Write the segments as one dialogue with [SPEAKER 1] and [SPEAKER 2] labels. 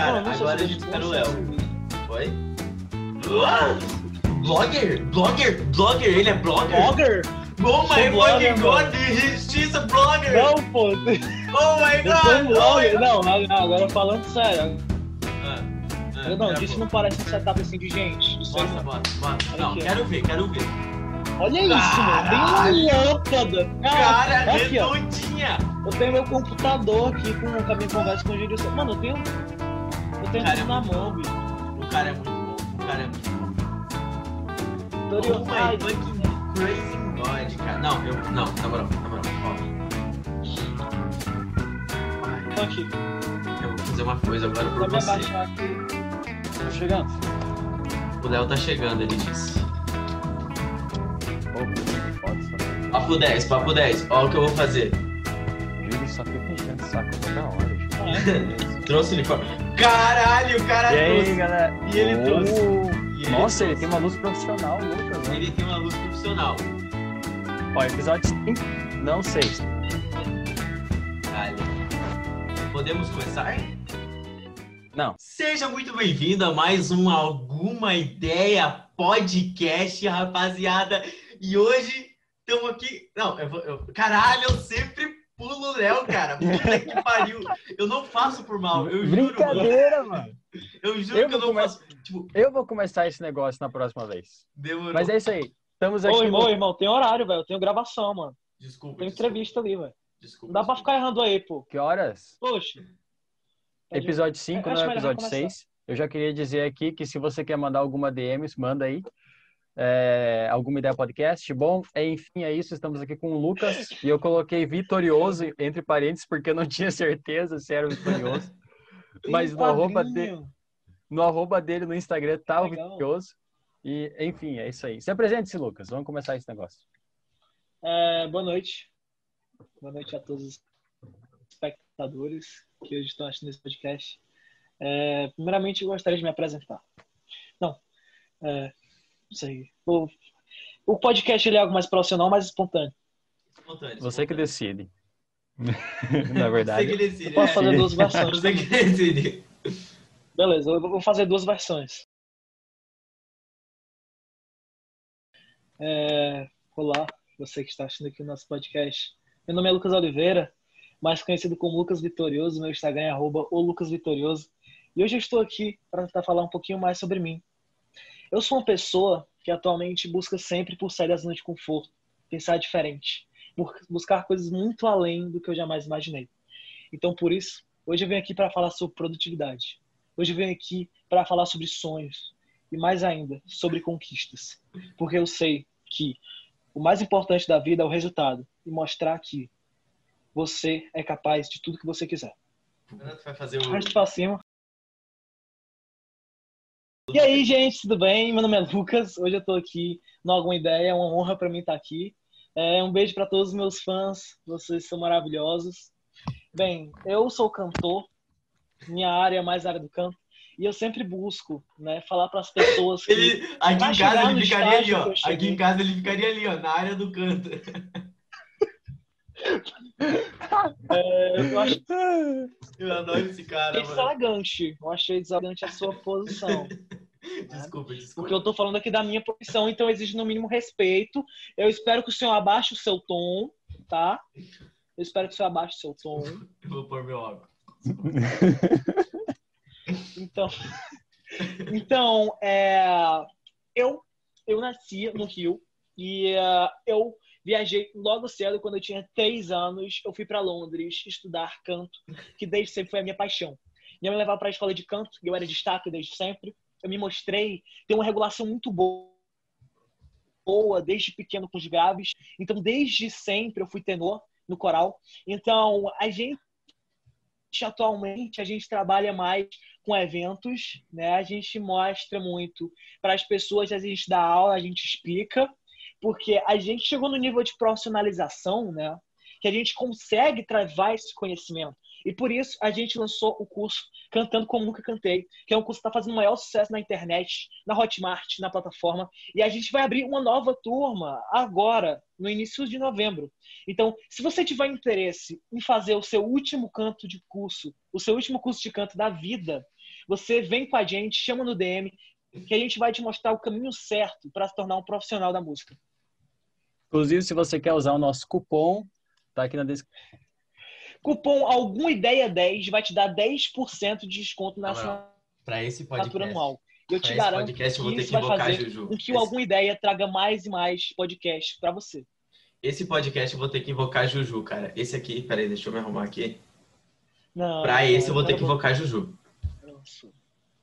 [SPEAKER 1] Cara,
[SPEAKER 2] Não, não
[SPEAKER 1] agora a gente
[SPEAKER 2] vou
[SPEAKER 1] tá no
[SPEAKER 2] falar
[SPEAKER 1] Léo. Oi? Blogger? Blogger? Blogger? Ele é blogger?
[SPEAKER 2] Blogger?
[SPEAKER 1] Oh my
[SPEAKER 2] blogger,
[SPEAKER 1] god, a blogger!
[SPEAKER 2] Não, pô.
[SPEAKER 1] Oh my god!
[SPEAKER 2] blogger. Não, não, agora falando sério.
[SPEAKER 1] Ah, ah,
[SPEAKER 2] não, isso não parece um setup assim de gente. Isso aí
[SPEAKER 1] Mostra,
[SPEAKER 2] não- Aqui, ó.
[SPEAKER 1] quero ver, quero ver.
[SPEAKER 2] Olha isso, mano. Tem uma lâmpada.
[SPEAKER 1] Cara,
[SPEAKER 2] aqui, ó.
[SPEAKER 1] redondinha!
[SPEAKER 2] Eu tenho meu computador aqui com, a minha conversa com o Gilson. Mano, eu tenho. Tenho
[SPEAKER 1] Cara,
[SPEAKER 2] tudo
[SPEAKER 1] é
[SPEAKER 2] na
[SPEAKER 1] muito
[SPEAKER 2] mão, bicho.
[SPEAKER 1] O cara é muito bom, o cara é muito bom.
[SPEAKER 2] Tutorial-
[SPEAKER 1] Oh my fucking crazy god, cara. Não, eu. Não, na moral, na moral. Ó.
[SPEAKER 2] tô aqui.
[SPEAKER 1] Eu vou fazer uma coisa agora
[SPEAKER 2] Pra
[SPEAKER 1] você.
[SPEAKER 2] abaixar aqui. Tô chegando.
[SPEAKER 1] O Léo tá chegando, ele disse. Papo 10, papo 10. Ó o que eu vou fazer.
[SPEAKER 3] Ele só fica enchendo o saco toda hora. gente.
[SPEAKER 2] É?
[SPEAKER 1] Trouxe uniforme. Caralho, o cara
[SPEAKER 3] E aí,
[SPEAKER 1] trouxe.
[SPEAKER 3] galera?
[SPEAKER 1] E ele
[SPEAKER 3] Oh,
[SPEAKER 1] trouxe. E ele
[SPEAKER 3] Nossa, ele
[SPEAKER 1] trouxe.
[SPEAKER 3] tem uma luz profissional, Lucas. né?
[SPEAKER 1] Ele tem uma luz profissional.
[SPEAKER 3] Ó, episódio 5, não 6.
[SPEAKER 1] Caralho. Podemos começar?
[SPEAKER 3] Não.
[SPEAKER 1] Seja muito bem-vindo a mais um Alguma Ideia Podcast, rapaziada. E hoje estamos aqui. Não, eu vou. eu- Caralho, eu sempre pulo o Léo, cara. Puta que pariu. Eu não faço por mal, eu juro. mano.
[SPEAKER 3] Brincadeira, mano.
[SPEAKER 1] Eu juro
[SPEAKER 3] Eu
[SPEAKER 1] que eu não
[SPEAKER 3] começar-
[SPEAKER 1] faço. Tipo,
[SPEAKER 3] Eu vou começar esse negócio na próxima vez.
[SPEAKER 1] demorou.
[SPEAKER 3] Mas é isso aí. Estamos aqui.
[SPEAKER 2] Ô, irmão,
[SPEAKER 3] no-
[SPEAKER 2] irmão, tem horário, velho. Eu tenho gravação, mano.
[SPEAKER 1] Desculpa.
[SPEAKER 2] Tem entrevista ali, velho.
[SPEAKER 1] Desculpa.
[SPEAKER 2] Não dá pra
[SPEAKER 1] desculpa.
[SPEAKER 2] ficar errando aí, pô.
[SPEAKER 3] Que horas?
[SPEAKER 2] Poxa.
[SPEAKER 3] Episódio 5,
[SPEAKER 2] Acho
[SPEAKER 3] não é
[SPEAKER 2] melhor
[SPEAKER 3] episódio
[SPEAKER 2] começar.
[SPEAKER 3] 6. Eu já queria dizer aqui que se você quer mandar alguma DMs, manda aí. É, alguma ideia podcast. Bom, enfim, é isso. Estamos aqui com o Lucas e eu coloquei vitorioso entre parênteses porque eu não tinha certeza se era vitorioso. Mas no arroba, de- no arroba dele no Instagram tá o vitorioso. E, enfim, é isso aí. Se apresente-se, Lucas. Vamos começar esse negócio.
[SPEAKER 2] É, boa noite. Boa noite a todos os espectadores que hoje estão assistindo esse podcast. É, primeiramente, eu gostaria de me apresentar. Não, é, não sei. O, o podcast ele é algo mais profissional, mais espontâneo.
[SPEAKER 1] Espontâneo,
[SPEAKER 3] Você que
[SPEAKER 1] espontâneo.
[SPEAKER 3] decide. Na verdade.
[SPEAKER 1] Você que decide.
[SPEAKER 2] Eu posso
[SPEAKER 1] é.
[SPEAKER 2] fazer duas versões.
[SPEAKER 1] Você que decide.
[SPEAKER 2] Beleza, eu vou fazer duas versões. É, olá, você que está assistindo aqui o nosso podcast. Meu nome é Lucas Oliveira, mais conhecido como Lucas Vitorioso. Meu Instagram é arroba o Lucas Vitorioso. E hoje eu estou aqui para tentar falar um pouquinho mais sobre mim. Eu sou uma pessoa que atualmente busca sempre por sair da zona de conforto, pensar diferente, buscar coisas muito além do que eu jamais imaginei. Então, por isso, hoje eu venho aqui para falar sobre produtividade. Hoje eu venho aqui para falar sobre sonhos e mais ainda sobre conquistas, porque eu sei que o mais importante da vida é o resultado e mostrar que você é capaz de tudo que você quiser.
[SPEAKER 1] Vai fazer o.
[SPEAKER 2] Arrasta pra cima. E aí, gente, tudo bem? Meu nome é Lucas. Hoje eu tô aqui no Alguma Ideia. É uma honra para mim estar aqui. É, um beijo para todos os meus fãs. Vocês são maravilhosos. Bem, eu sou cantor. Minha área é mais área do canto. E eu sempre busco, né, falar para as pessoas que
[SPEAKER 1] Ele, aqui em casa ele ficaria ali, ó. Aqui em casa ele ficaria ali, ó, na área do canto.
[SPEAKER 2] é, eu acho
[SPEAKER 1] Eu adoro esse cara, mano.
[SPEAKER 2] Eu achei deselegante a sua posição.
[SPEAKER 1] Desculpa, desculpa.
[SPEAKER 2] Porque eu tô falando aqui da minha profissão, então exige no mínimo respeito. Eu espero que o senhor abaixe o seu tom, tá? Eu espero que o senhor abaixe o seu tom.
[SPEAKER 1] Eu vou pôr meu óculos.
[SPEAKER 2] Então, então é, eu, eu nasci no Rio e é, eu viajei logo cedo, quando eu tinha três anos. Eu fui para Londres estudar canto, que desde sempre foi a minha paixão. Minha mãe me levava para a escola de canto, eu era destaque desde sempre. Eu me mostrei ter uma regulação muito boa boa desde pequeno com os graves. Então, desde sempre eu fui tenor no coral. Então, a gente atualmente a gente trabalha mais com eventos, né? A gente mostra muito para as pessoas, a gente dá aula, a gente explica, porque a gente chegou no nível de profissionalização, né? Que a gente consegue travar esse conhecimento. E por isso a gente lançou o curso Cantando Como Nunca Cantei, que é um curso que está fazendo o maior sucesso na internet, na Hotmart, na plataforma. E a gente vai abrir uma nova turma agora, no início de novembro. Então, se você tiver interesse em fazer o seu último canto de curso, o seu último curso de canto da vida, você vem com a gente, chama no DM, que a gente vai te mostrar o caminho certo para se tornar um profissional da música.
[SPEAKER 3] Inclusive, se você quer usar o nosso cupom, tá aqui na descrição.
[SPEAKER 2] Cupom Alguma Ideia 10 vai te dar 10% de desconto na assinatura
[SPEAKER 1] Para esse podcast,
[SPEAKER 2] anual. Eu
[SPEAKER 1] pra
[SPEAKER 2] te
[SPEAKER 1] esse
[SPEAKER 2] garanto
[SPEAKER 1] podcast eu vou
[SPEAKER 2] que
[SPEAKER 1] ter
[SPEAKER 2] isso
[SPEAKER 1] que
[SPEAKER 2] vai fazer
[SPEAKER 1] Juju.
[SPEAKER 2] com que o
[SPEAKER 1] Esse-
[SPEAKER 2] Alguma Ideia traga mais e mais podcasts para você.
[SPEAKER 1] Esse podcast eu vou ter que invocar Juju, cara. Esse aqui, peraí, deixa eu me arrumar aqui.
[SPEAKER 2] Não,
[SPEAKER 1] Pra esse eu vou ter que invocar Juju.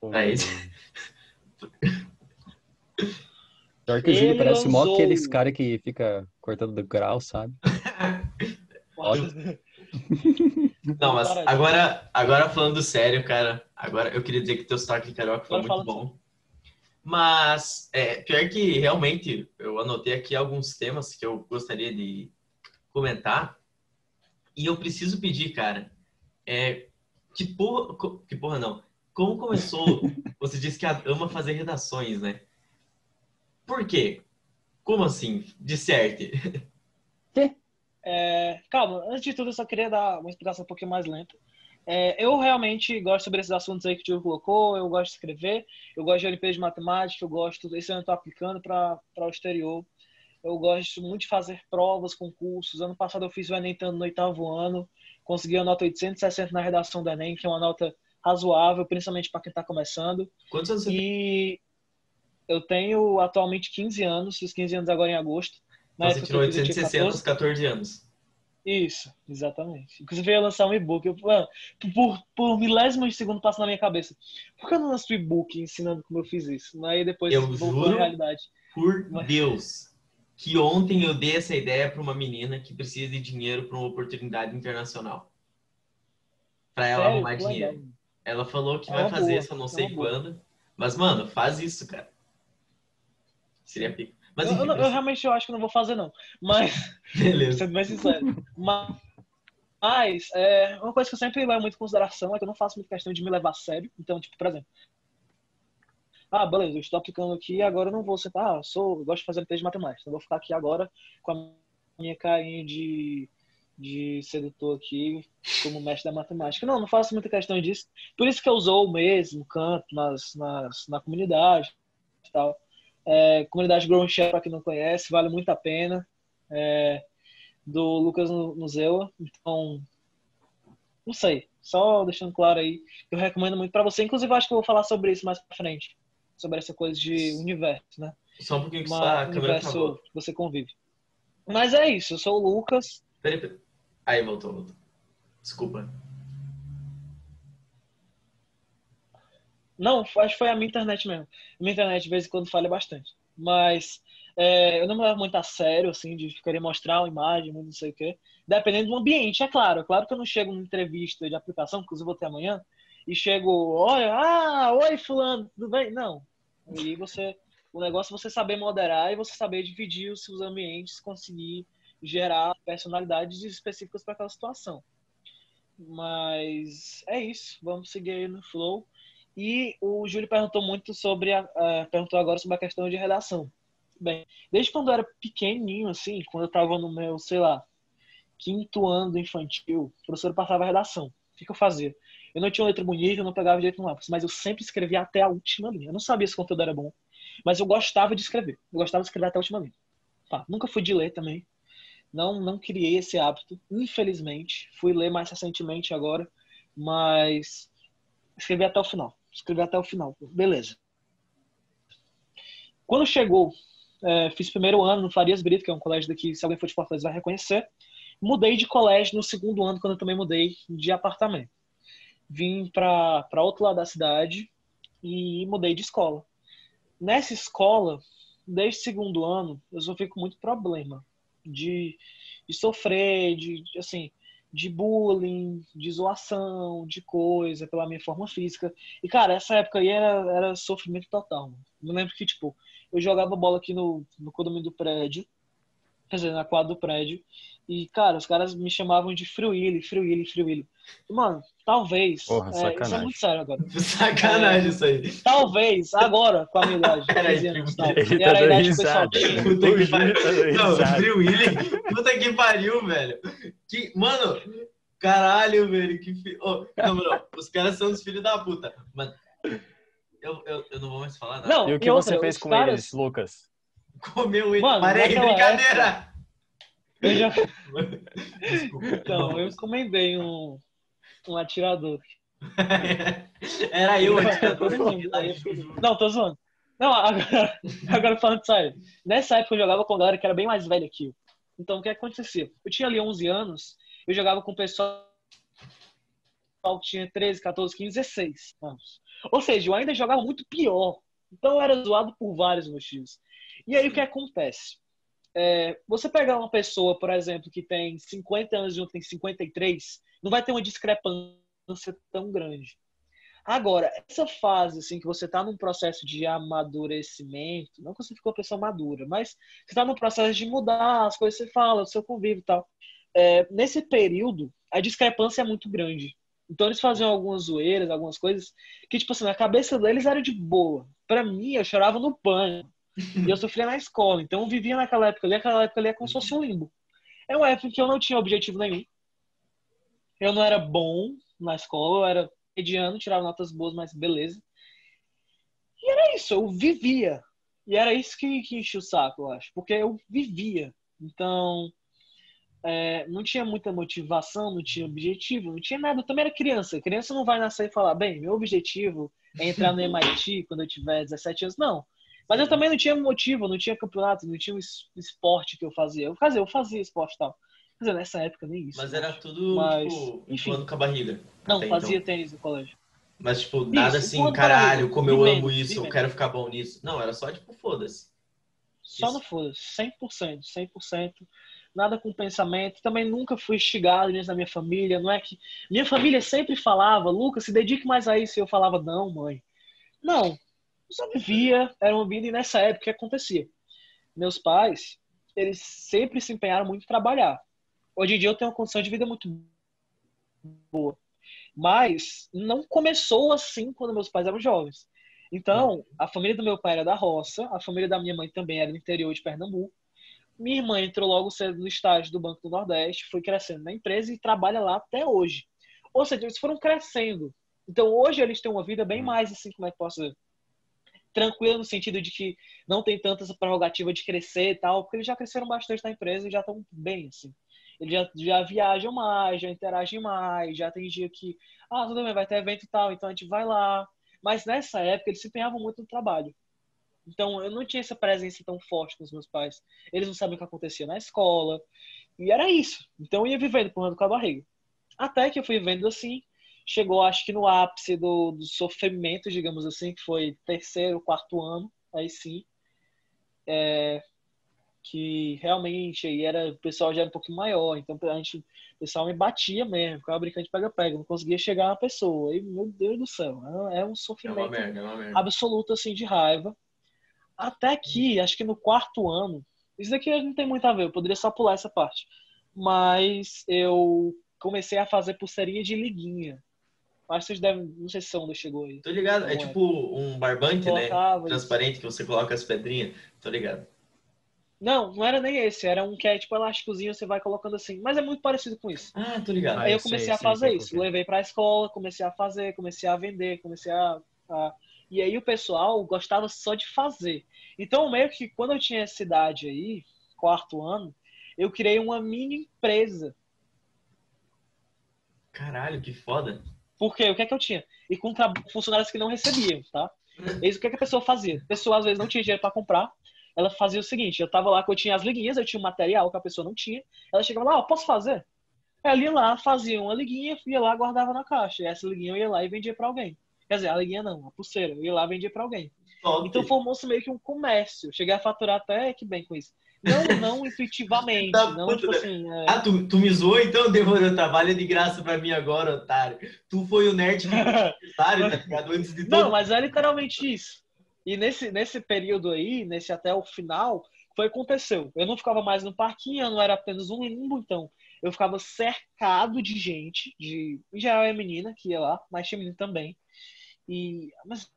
[SPEAKER 2] não.
[SPEAKER 1] Pra esse.
[SPEAKER 3] Pior que o Júlio parece mó
[SPEAKER 2] lançou-
[SPEAKER 3] aqueles cara que fica cortando do grau, sabe?
[SPEAKER 1] Não, mas agora, agora falando sério, cara, agora eu queria dizer que teu sotaque carioca foi
[SPEAKER 2] Agora
[SPEAKER 1] muito bom. Mas, é, pior que realmente, eu anotei aqui alguns temas que eu gostaria de comentar. E eu preciso pedir, cara, é, que porra, que porra não, como começou, você disse que ama fazer redações, né? Por quê? Como assim? De certo.
[SPEAKER 2] É, calma, antes de tudo, eu só queria dar uma explicação um pouquinho mais lenta. É, eu realmente gosto sobre esses assuntos aí que o Tio colocou, eu gosto de escrever, eu gosto de Olimpíada de Matemática, eu gosto, esse ano eu estou aplicando para o exterior. Eu gosto muito de fazer provas, concursos. Ano passado eu fiz o Enem estando no oitavo ano, consegui a nota 860 na redação do Enem, que é uma nota razoável, principalmente para quem está começando.
[SPEAKER 1] Quantos anos você tem?
[SPEAKER 2] E eu tenho atualmente 15 anos, fiz 15 anos agora em agosto. Na
[SPEAKER 1] Você
[SPEAKER 2] época
[SPEAKER 1] tirou
[SPEAKER 2] que eu fiz, eu tinha
[SPEAKER 1] 860 aos
[SPEAKER 2] 14.
[SPEAKER 1] 14 anos.
[SPEAKER 2] Isso, exatamente. Inclusive, eu ia lançar um e-book. Eu, mano, por, por milésimos de segundo passa na minha cabeça. Por que eu não lanço e-book ensinando como eu fiz isso? Aí depois
[SPEAKER 1] Eu juro.
[SPEAKER 2] realidade.
[SPEAKER 1] Por
[SPEAKER 2] Mas-
[SPEAKER 1] Deus, que ontem eu dei essa ideia para uma menina que precisa de dinheiro para uma oportunidade internacional. Para ela
[SPEAKER 2] Sério?
[SPEAKER 1] arrumar
[SPEAKER 2] Que legal.
[SPEAKER 1] dinheiro. Ela falou que
[SPEAKER 2] É
[SPEAKER 1] vai fazer
[SPEAKER 2] boa,
[SPEAKER 1] isso, eu não
[SPEAKER 2] é
[SPEAKER 1] sei quando. Mas, mano, faz isso, cara. Seria pico. Mas,
[SPEAKER 2] eu, eu eu realmente eu acho que não vou fazer, não. Mas,
[SPEAKER 1] beleza.
[SPEAKER 2] sendo bem sincero. Mas, mas, é, uma coisa que eu sempre levo muito em consideração é que eu não faço muita questão de me levar a sério. Então, tipo, por exemplo. Ah, beleza, eu estou aplicando aqui agora eu não vou sentar. Ah, eu sou, gosto de fazer teste de matemática. Então, vou ficar aqui agora com a minha carinha de, de sedutor aqui como mestre da matemática. Não, não faço muita questão disso. Por isso que eu usou mesmo, canto nas, nas, na comunidade e tal. É, comunidade Grown Share, para quem não conhece, vale muito a pena. É, do Lucas Nuzewa. Então, não sei. Só deixando claro aí, eu recomendo muito para você. Inclusive, acho que eu vou falar sobre isso mais pra frente. Sobre essa coisa de universo, né?
[SPEAKER 1] Só um pouquinho que a câmera
[SPEAKER 2] universo que você convive. Mas é isso, eu sou o Lucas.
[SPEAKER 1] Peraí, peraí. Aí, voltou, voltou. Desculpa.
[SPEAKER 2] Não, acho que foi a minha internet mesmo. Minha internet, de vez em quando, falha bastante. Mas é, eu não me levo muito a sério, assim, de querer mostrar uma imagem, não sei o quê. Dependendo do ambiente, é claro. É claro que eu não chego numa entrevista de aplicação, inclusive vou ter amanhã, e chego, olha, ah, oi, fulano, tudo bem? Não. Aí você, o negócio é você saber moderar e você saber dividir os seus ambientes, conseguir gerar personalidades específicas para aquela situação. Mas é isso, vamos seguir aí no flow. E o Júlio perguntou muito sobre a, perguntou agora sobre a questão de redação. Bem, desde quando eu era pequenininho, assim, quando eu estava no meu, sei lá, quinto ano do infantil, o professor passava a redação. O que, que eu fazia? Eu não tinha letra bonita, eu não pegava direito no lápis, mas eu sempre escrevia até a última linha. Eu não sabia se o conteúdo era bom, mas eu gostava de escrever. Eu gostava de escrever até a última linha. Tá, nunca fui de ler também. Não, não criei esse hábito, infelizmente. Fui ler mais recentemente agora, mas escrevi até o final. Escrevi até o final. Beleza. Quando chegou, é, fiz primeiro ano no Farias Brito, que é um colégio daqui, se alguém for de Fortaleza vai reconhecer. Mudei de colégio no segundo ano, quando eu também mudei de apartamento. Vim para outro lado da cidade e mudei de escola. Nessa escola, desde o segundo ano, eu sofri com muito problema de, de sofrer, de, de, assim, de bullying, de zoação, de coisa pela minha forma física. E, cara, essa época aí era, era sofrimento total. Mano. Eu lembro que, tipo, eu jogava bola aqui no, no condomínio do prédio, quer dizer, na quadra do prédio, e, cara, os caras me chamavam de Free Willy, Free Willy, Free Willy. Mano, talvez,
[SPEAKER 3] Porra,
[SPEAKER 2] é, isso é muito sério agora.
[SPEAKER 1] Sacanagem isso aí.
[SPEAKER 2] Talvez, agora, com a minha idade,
[SPEAKER 1] Peraí,
[SPEAKER 2] 15 anos, tal,
[SPEAKER 3] Ele
[SPEAKER 2] e
[SPEAKER 3] tá
[SPEAKER 2] era a
[SPEAKER 3] dando
[SPEAKER 2] idade que o pessoal
[SPEAKER 3] risada.
[SPEAKER 2] tinha.
[SPEAKER 1] Puta que pariu.
[SPEAKER 3] tá
[SPEAKER 1] Não, Willy. Puta que pariu, velho. Que, mano, caralho, velho. Que fi... Ô, não, não, os caras são os filhos da puta. Mas Eu, eu, eu não vou mais falar nada.
[SPEAKER 2] Não,
[SPEAKER 3] E o que
[SPEAKER 2] e
[SPEAKER 3] você
[SPEAKER 2] outra,
[SPEAKER 3] fez com
[SPEAKER 2] caras-
[SPEAKER 3] eles, Lucas?
[SPEAKER 1] Comeu ele.
[SPEAKER 2] Mano,
[SPEAKER 1] Parei, brincadeira!
[SPEAKER 2] Eu já...
[SPEAKER 1] Desculpa.
[SPEAKER 2] Então, eu encomendei um, um atirador.
[SPEAKER 1] Era eu,
[SPEAKER 2] fui- Não, tô zoando. Não, agora, agora falando sério. Nessa época eu jogava com a galera que era bem mais velha que eu. Então, o que acontecia? Eu tinha ali 11 anos, eu jogava com o pessoal que tinha 13, 14, 15, 16 anos. Ou seja, eu ainda jogava muito pior. Então, eu era zoado por vários motivos. E aí, o que acontece? É, você pegar uma pessoa, por exemplo, que tem 50 anos e um tem 53, não vai ter uma discrepância tão grande. Agora, essa fase, assim, que você está num processo de amadurecimento, não que você ficou uma pessoa madura, mas você está num processo de mudar as coisas que você fala, o seu convívio e tal. É, nesse período, a discrepância é muito grande. Então, eles faziam algumas zoeiras, algumas coisas que, tipo assim, na cabeça deles era de boa. Pra mim, eu chorava no banho. E eu sofria na escola. Então, eu vivia naquela época ali, aquela época ali é como se fosse um limbo. É uma época que eu não tinha objetivo nenhum. Eu não era bom na escola, eu era mediano, tirava notas boas, mas beleza. E era isso, eu vivia. E era isso que, que enchia o saco, eu acho. Porque eu vivia. Então, é, não tinha muita motivação, não tinha objetivo, não tinha nada. Eu também era criança. Criança não vai nascer e falar, bem, meu objetivo é entrar no MIT quando eu tiver 17 anos. Não. Mas eu também não tinha motivo, não tinha campeonato, não tinha es- esporte que eu fazia. Eu fazia, eu fazia esporte e tal. Quer dizer, nessa época nem isso.
[SPEAKER 1] Mas era tudo,
[SPEAKER 2] Mas,
[SPEAKER 1] tipo,
[SPEAKER 2] enfim.
[SPEAKER 1] empurrando com a barriga.
[SPEAKER 2] Não,
[SPEAKER 1] até
[SPEAKER 2] fazia
[SPEAKER 1] então.
[SPEAKER 2] tênis no colégio.
[SPEAKER 1] Mas, tipo, nada
[SPEAKER 2] Isso,
[SPEAKER 1] assim,
[SPEAKER 2] empurrando
[SPEAKER 1] caralho, como eu amo isso, eu quero ficar bom nisso. Não, era só, tipo, foda-se.
[SPEAKER 2] Só no foda-se, 100%, 100%. Nada com pensamento. Também nunca fui instigado nisso na minha família. Não é que. Minha família sempre falava, Lucas, se dedique mais a isso. E eu falava, não, mãe. Não. Eu só vivia, era uma vida e nessa época o que acontecia? Meus pais, eles sempre se empenharam muito em trabalhar. Hoje em dia eu tenho uma condição de vida muito boa. Mas não começou assim quando meus pais eram jovens. Então, a família do meu pai era da roça, a família da minha mãe também era do interior de Pernambuco. Minha irmã entrou logo cedo no estágio do Banco do Nordeste, foi crescendo na empresa e trabalha lá até hoje. Ou seja, eles foram crescendo. Então, hoje eles têm uma vida bem mais, assim, como é que posso dizer? Tranquila no sentido de que não tem tanta essa prerrogativa de crescer e tal, porque eles já cresceram bastante na empresa e já estão bem, assim. Eles já, já viajam mais, já interagem mais, já tem dia que, ah, tudo bem, vai ter evento e tal, então a gente vai lá. Mas nessa época eles se empenhavam muito no trabalho. Então eu não tinha essa presença tão forte com os meus pais. Eles não sabiam o que acontecia na escola. E era isso. Então eu ia vivendo empurrando com a barriga. Até que eu fui vendo assim, chegou acho que no ápice do, do sofrimento, digamos assim, que foi terceiro, quarto ano, aí sim. É, que realmente aí era, o pessoal já era um pouquinho maior, então a gente, o pessoal me batia mesmo, ficava brincando de pega-pega, não conseguia chegar na pessoa. E, meu Deus do céu, é, é um
[SPEAKER 1] É uma
[SPEAKER 2] sofrimento
[SPEAKER 1] merda, é merda.
[SPEAKER 2] absoluto assim de raiva. Até que, acho que no quarto ano, isso daqui não tem muito a ver, eu poderia só pular essa parte. Mas eu comecei a fazer pulseirinha de liguinha. Acho que vocês devem, não sei se onde chegou aí.
[SPEAKER 1] Tô ligado, é
[SPEAKER 2] é.
[SPEAKER 1] tipo um barbante, né?
[SPEAKER 2] Colocava.
[SPEAKER 1] Transparente que você coloca as pedrinhas. Tô ligado.
[SPEAKER 2] Não, não era nem esse, era um que é tipo elásticozinho, você vai colocando assim. Mas é muito parecido com isso.
[SPEAKER 1] Ah, tô ligado.
[SPEAKER 3] Ah,
[SPEAKER 2] Aí eu
[SPEAKER 3] sei,
[SPEAKER 2] comecei a
[SPEAKER 3] sei,
[SPEAKER 2] fazer
[SPEAKER 3] sei
[SPEAKER 2] isso.
[SPEAKER 3] qual que é.
[SPEAKER 2] Levei pra escola, comecei a fazer, comecei a vender, comecei a, a- E aí o pessoal gostava só de fazer. Então, meio que quando eu tinha essa idade aí, quarto ano, eu criei uma mini empresa.
[SPEAKER 1] Caralho, que foda.
[SPEAKER 2] Porque o que é que eu tinha? E com funcionários que não recebiam, tá? Eis o que, é que a pessoa fazia? A pessoa às vezes não tinha dinheiro para comprar. Ela fazia o seguinte: eu tava lá que eu tinha as liguinhas, eu tinha um material que a pessoa não tinha. Ela chegava lá, ó, posso fazer? Ela ia lá, fazia uma liguinha, ia lá, guardava na caixa. E essa liguinha eu ia lá e vendia para alguém. Quer dizer, a liguinha não, a pulseira. Eu ia lá e vendia para alguém.
[SPEAKER 1] Top.
[SPEAKER 2] Então formou-se meio que um comércio. Cheguei a faturar até que bem com isso. Não, não intuitivamente,
[SPEAKER 1] Da
[SPEAKER 2] não
[SPEAKER 1] puta,
[SPEAKER 2] tipo assim. é,
[SPEAKER 1] Ah, tu, tu me zoou, então devolveu o trabalho de graça pra mim agora, otário. Tu foi o nerd que otário, tá ligado? Antes de
[SPEAKER 2] Não,
[SPEAKER 1] todo.
[SPEAKER 2] mas é literalmente isso. E nesse, nesse período aí, nesse até o final, foi que aconteceu. Eu não ficava mais no parquinho, eu não era apenas um limbo, então. Eu ficava cercado de gente, de. Em geral é menina que ia lá, mas tinha menino também. E. Mas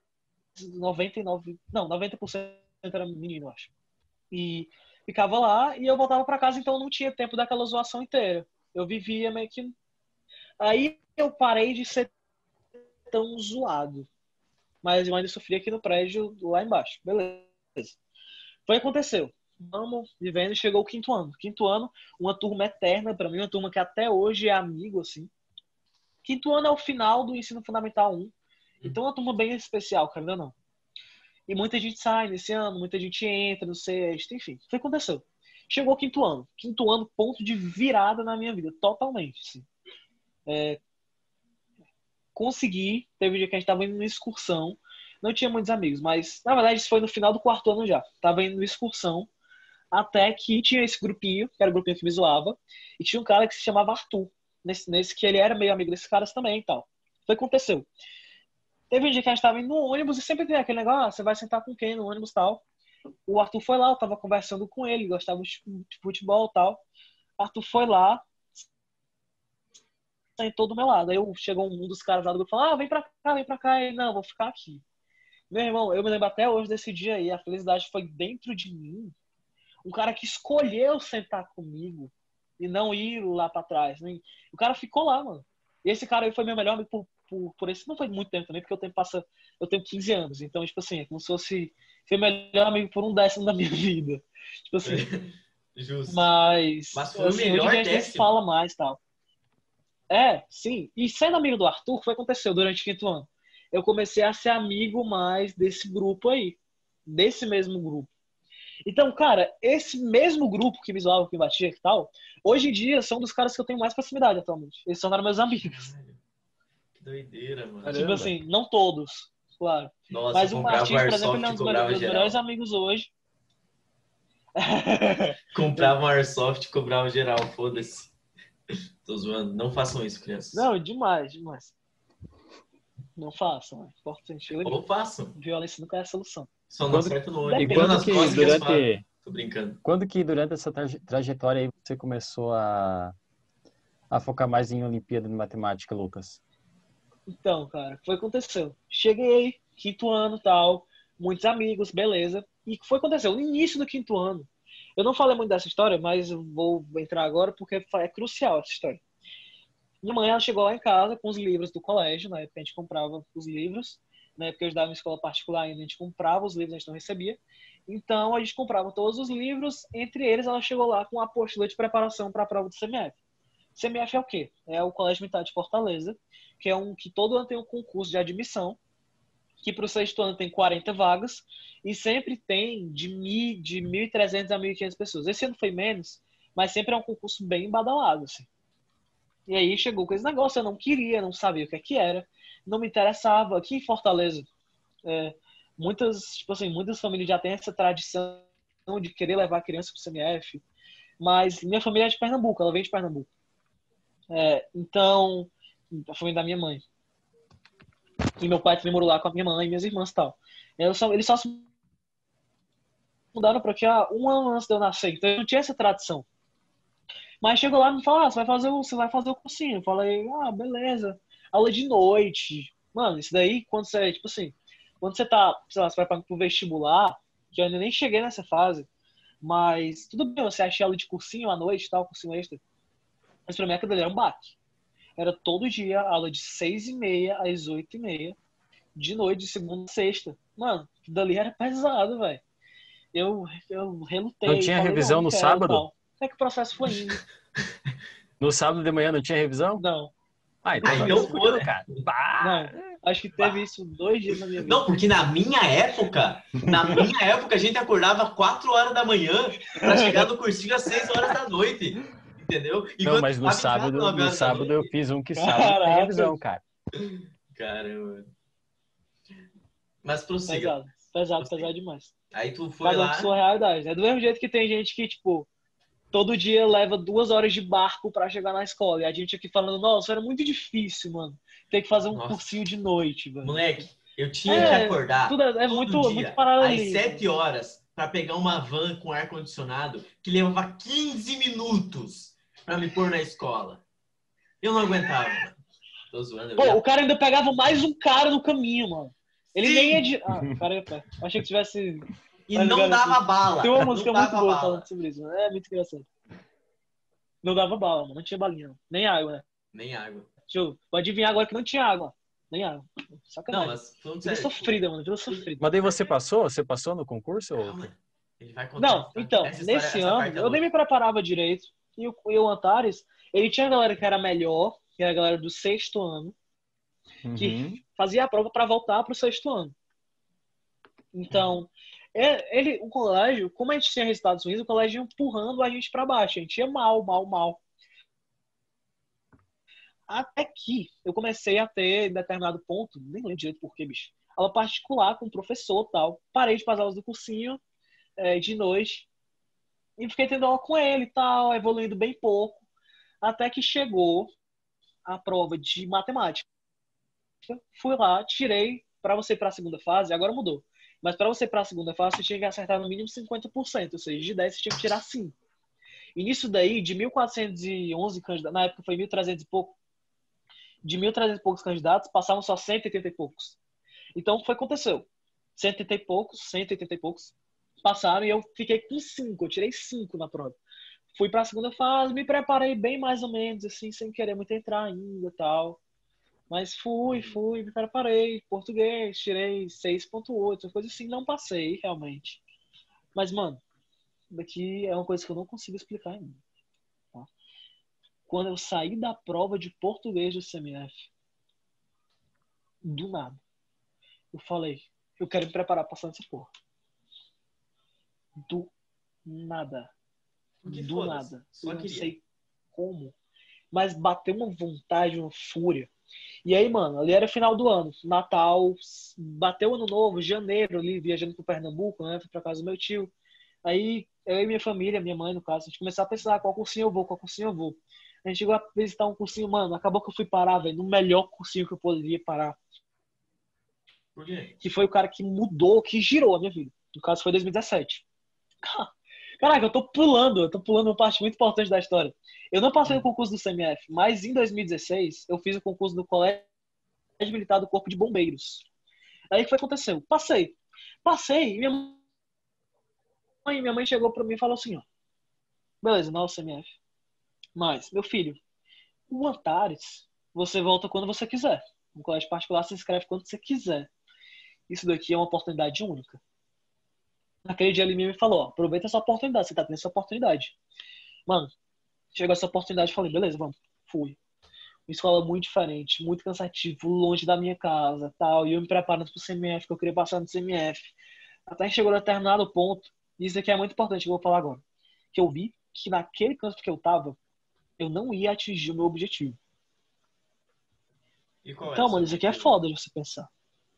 [SPEAKER 2] 99. Não, 90% era menino, acho. E ficava lá e eu voltava pra casa, então não tinha tempo daquela zoação inteira. Eu vivia meio que. Aí eu parei de ser tão zoado. Mas eu ainda sofria aqui no prédio lá embaixo. Beleza. Foi aconteceu. Vamos vivendo, chegou o quinto ano. Quinto ano, uma turma eterna para mim, uma turma que até hoje é amigo, assim. Quinto ano é o final do ensino fundamental 1. Então é uma turma bem especial, cara, ainda não. E muita gente sai nesse ano, muita gente entra no sexto, enfim. Foi aconteceu. Chegou o quinto ano. Quinto ano, ponto de virada na minha vida, totalmente. Assim. É, consegui, teve um dia que a gente tava indo numa excursão, não tinha muitos amigos, mas na verdade isso foi no final do quarto ano já. Tava indo numa excursão, até que tinha esse grupinho, que era o grupinho que me zoava, e tinha um cara que se chamava Arthur, nesse, nesse que ele era meio amigo desses caras também e tal. Foi que aconteceu. Teve um dia que a gente tava indo no ônibus e sempre tem aquele negócio, ah, você vai sentar com quem no ônibus tal. O Arthur foi lá, eu tava conversando com ele, gostava de futebol e tal. Arthur foi lá, sentou do meu lado. Aí eu, chegou um dos caras lá do grupo e falou: Ah, vem pra cá, vem pra cá. E não, vou ficar aqui. Meu irmão, eu me lembro até hoje desse dia aí. A felicidade foi dentro de mim. Um cara que escolheu sentar comigo e não ir lá pra trás. O cara ficou lá, mano. E esse cara aí foi meu melhor amigo por, por, por esse. Não foi muito tempo também, porque eu tenho, passa, eu tenho 15 anos. Então, tipo assim, é como se fosse foi melhor amigo por um décimo da minha vida. Tipo assim.
[SPEAKER 1] Justo.
[SPEAKER 2] Mas.
[SPEAKER 1] Mas foi o
[SPEAKER 2] assim,
[SPEAKER 1] melhor
[SPEAKER 2] hoje a gente nem
[SPEAKER 1] décimo.
[SPEAKER 2] fala mais tal. É, sim. E sendo amigo do Arthur, o que aconteceu durante o quinto ano? Eu comecei a ser amigo mais desse grupo aí. Desse mesmo grupo. Então, cara, esse mesmo grupo que me zoava, que me batia e tal, hoje em dia são dos caras que eu tenho mais proximidade atualmente. Eles são meus amigos.
[SPEAKER 1] Que doideira, mano.
[SPEAKER 3] Caramba.
[SPEAKER 2] Tipo assim, não todos, claro.
[SPEAKER 1] Nossa,
[SPEAKER 2] Mas o
[SPEAKER 1] comprava
[SPEAKER 2] Martins, por exemplo, ele é um dos meus melhores amigos hoje.
[SPEAKER 1] Comprava um Airsoft e cobrava geral, foda-se. Tô zoando. Não façam isso, crianças.
[SPEAKER 2] Não, demais, demais. Não façam, é importante. Eu-
[SPEAKER 1] Ou façam.
[SPEAKER 2] Violência nunca é a solução.
[SPEAKER 1] Só não
[SPEAKER 3] Quando-
[SPEAKER 1] acerta no
[SPEAKER 3] E
[SPEAKER 1] olho.
[SPEAKER 2] Depende.
[SPEAKER 3] quando que durante,
[SPEAKER 1] Tô brincando.
[SPEAKER 3] quando que durante essa traje- trajetória aí você começou a, a focar mais em Olimpíada de Matemática, Lucas?
[SPEAKER 2] Então, cara, foi o que aconteceu. Cheguei, quinto ano tal, muitos amigos, beleza. E o que foi que aconteceu? No início do quinto ano, eu não falei muito dessa história, mas vou entrar agora porque é crucial essa história. Minha mãe, ela chegou lá em casa com os livros do colégio, época a gente comprava os livros, na época eu estudava em escola particular ainda, a gente comprava os livros, a gente não recebia. Então, a gente comprava todos os livros, entre eles ela chegou lá com a apostila de preparação para a prova do CMF. CMF é o quê? É o Colégio Militar de Fortaleza, que é um que todo ano tem um concurso de admissão, que para o sexto ano tem 40 vagas, e sempre tem de, mil, de 1.300 a 1.500 pessoas. Esse ano foi menos, mas sempre é um concurso bem badalado, assim. E aí chegou com esse negócio, eu não queria, não sabia o que é que era, não me interessava. Aqui em Fortaleza, é, muitas, tipo assim, muitas famílias já têm essa tradição de querer levar a criança para o CMF, mas minha família é de Pernambuco, ela vem de Pernambuco. É, então, a família da minha mãe. E meu pai também morou lá com a minha mãe minhas irmãs e tal. Eles só, eles só se mudaram aqui ah, um ano antes de eu nascer, então eu não tinha essa tradição. Mas chegou lá e me falou, ah, você vai fazer o, você vai fazer o cursinho. Eu falei, ah, beleza. Aula de noite. Mano, isso daí, quando você, tipo assim, quando você tá, sei lá, você vai para o vestibular, que eu ainda nem cheguei nessa fase, mas tudo bem, você acha aula de cursinho à noite e tal, cursinho extra. Mas pra mim aquilo ali era um baque. Era todo dia, aula de seis e meia às oito e meia, de noite, de segunda a sexta. Mano, aquilo dali era pesado, velho. Eu, eu relutei.
[SPEAKER 3] Não tinha
[SPEAKER 2] falei,
[SPEAKER 3] revisão
[SPEAKER 2] não,
[SPEAKER 3] no sábado?
[SPEAKER 2] tal. Até que o processo foi indo.
[SPEAKER 3] No sábado de manhã não tinha revisão?
[SPEAKER 2] Não,
[SPEAKER 3] Ah, então,
[SPEAKER 1] Ah,
[SPEAKER 3] tá
[SPEAKER 1] então
[SPEAKER 3] tranquilo,
[SPEAKER 1] foda.
[SPEAKER 3] cara. Bah!
[SPEAKER 2] não. Acho que teve isso dois dias na minha vida.
[SPEAKER 1] Não, porque na minha época, na minha época, a gente acordava 4 horas da manhã pra chegar no cursinho às 6 horas da noite. Entendeu? E
[SPEAKER 3] Não, mas no sábado, no sábado eu fiz um que sábado tem
[SPEAKER 2] Caraca.
[SPEAKER 3] revisão, cara.
[SPEAKER 1] Caramba. Mas prossiga.
[SPEAKER 2] Pesado, pesado,
[SPEAKER 1] Gostei.
[SPEAKER 2] pesado demais.
[SPEAKER 1] Aí tu foi
[SPEAKER 2] Cada
[SPEAKER 1] lá.
[SPEAKER 2] sua realidade. É do mesmo jeito que tem gente que, tipo, todo dia leva duas horas de barco pra chegar na escola. E a gente aqui falando, nossa, era muito difícil, mano. Ter que fazer um
[SPEAKER 1] Nossa.
[SPEAKER 2] cursinho de noite, velho.
[SPEAKER 1] Moleque, eu tinha
[SPEAKER 2] É,
[SPEAKER 1] que acordar
[SPEAKER 2] Tudo é, é
[SPEAKER 1] todo
[SPEAKER 2] muito,
[SPEAKER 1] dia,
[SPEAKER 2] muito paralelismo.
[SPEAKER 1] às 7 horas pra pegar uma van com ar-condicionado que levava 15 minutos pra me pôr na escola. Eu não aguentava. mano. Tô zoando. eu
[SPEAKER 2] Pô, o cara ainda pegava mais um cara no caminho, mano. Ele
[SPEAKER 1] Sim.
[SPEAKER 2] nem ia de. Ah, o cara ia pé. Achei que tivesse.
[SPEAKER 1] E não dava bala.
[SPEAKER 2] Tem uma
[SPEAKER 1] não
[SPEAKER 2] música
[SPEAKER 1] dava
[SPEAKER 2] muito boa
[SPEAKER 1] bala.
[SPEAKER 2] falando sobre isso. mano. É muito engraçado. Não dava bala, mano. Não tinha balinha. não. Nem água, né?
[SPEAKER 1] Nem água.
[SPEAKER 2] Deixa eu. Vou adivinhar agora que não tinha água. Nem água.
[SPEAKER 1] Não,
[SPEAKER 2] Sacanagem.
[SPEAKER 1] mas falando sério.
[SPEAKER 2] sofrida, mano. Vida sofrida.
[SPEAKER 3] Mas daí você passou? Você passou no concurso? ou-
[SPEAKER 1] ele vai contar
[SPEAKER 2] Não, então,
[SPEAKER 1] essa
[SPEAKER 2] nesse ano,
[SPEAKER 1] parte é
[SPEAKER 2] eu nem me preparava direito. E o, e o Antares, ele tinha a galera que era melhor, que era a galera do sexto ano, que
[SPEAKER 3] Uhum.
[SPEAKER 2] fazia a prova para voltar pro sexto ano. Então, é- ele, o colégio, como a gente tinha resultados ruins, o colégio ia empurrando a gente para baixo. A gente ia mal, mal, mal. Até que eu comecei a ter, em determinado ponto, nem lembro direito por quê, bicho, aula particular com o professor tal. Parei de fazer aulas do cursinho eh, de noite e fiquei tendo aula com ele e tal, evoluindo bem pouco. Até que chegou a prova de matemática. Fui lá, tirei para você ir para a segunda fase, agora mudou. Mas para você ir para a segunda fase, você tinha que acertar no mínimo 50%, ou seja, de 10 você tinha que tirar 5. E nisso daí, de 1.411 candidatos, na época foi 1.300 e pouco, de 1.300 e poucos candidatos, passavam só 180 e poucos. Então, foi aconteceu. 180 e poucos, 180 e poucos passaram e eu fiquei com 5, eu tirei 5 na prova. Fui para a segunda fase, me preparei bem mais ou menos, assim, sem querer muito entrar ainda e tal. Mas fui, fui, me preparei. Português, tirei 6.8, coisa assim, não passei, realmente. Mas, mano, daqui é uma coisa que eu não consigo explicar ainda. tá? Quando eu saí da prova de português do CMF, do nada, eu falei, eu quero me preparar pra passar nessa porra. Do nada.
[SPEAKER 1] Porque
[SPEAKER 2] Do nada.
[SPEAKER 1] Só
[SPEAKER 2] eu não
[SPEAKER 1] queria.
[SPEAKER 2] sei como. Mas bateu uma vontade, uma fúria. E aí, mano, ali era final do ano, Natal, bateu ano novo, janeiro ali, viajando pro Pernambuco, né? Fui pra casa do meu tio. Aí, eu e minha família, minha mãe, no caso, a gente começou a pensar qual cursinho eu vou, qual cursinho eu vou. A gente chegou a visitar um cursinho, mano, acabou que eu fui parar, velho, no melhor cursinho que eu poderia parar.
[SPEAKER 1] Por quê?
[SPEAKER 2] Que foi o cara que mudou, que girou a minha vida. No caso, foi 2017. Caraca, eu tô pulando, eu tô pulando uma parte muito importante da história. Eu não passei no concurso do CMF, mas em 2016 eu fiz o concurso do Colégio Militar do Corpo de Bombeiros. Aí o que foi que aconteceu? Passei. Passei e minha mãe, minha mãe chegou pra mim e falou assim, ó. Beleza, não é o CMF. Mas, meu filho, o Antares, você volta quando você quiser. No colégio particular, se inscreve quando você quiser. Isso daqui é uma oportunidade única. Naquele dia ele me falou, ó, aproveita essa oportunidade, você tá tendo essa oportunidade. Mano, chegou essa oportunidade, falei, beleza, vamos. Fui. Uma escola muito diferente, muito cansativo, longe da minha casa, tal. E eu me preparando pro CMF, que eu queria passar no CMF. Até que chegou a determinado ponto, e isso aqui é muito importante, eu vou falar agora. Que eu vi que naquele canto que eu tava, eu não ia atingir o meu objetivo.
[SPEAKER 1] E
[SPEAKER 2] Então,
[SPEAKER 1] seu
[SPEAKER 2] mano, isso aqui é foda de você pensar.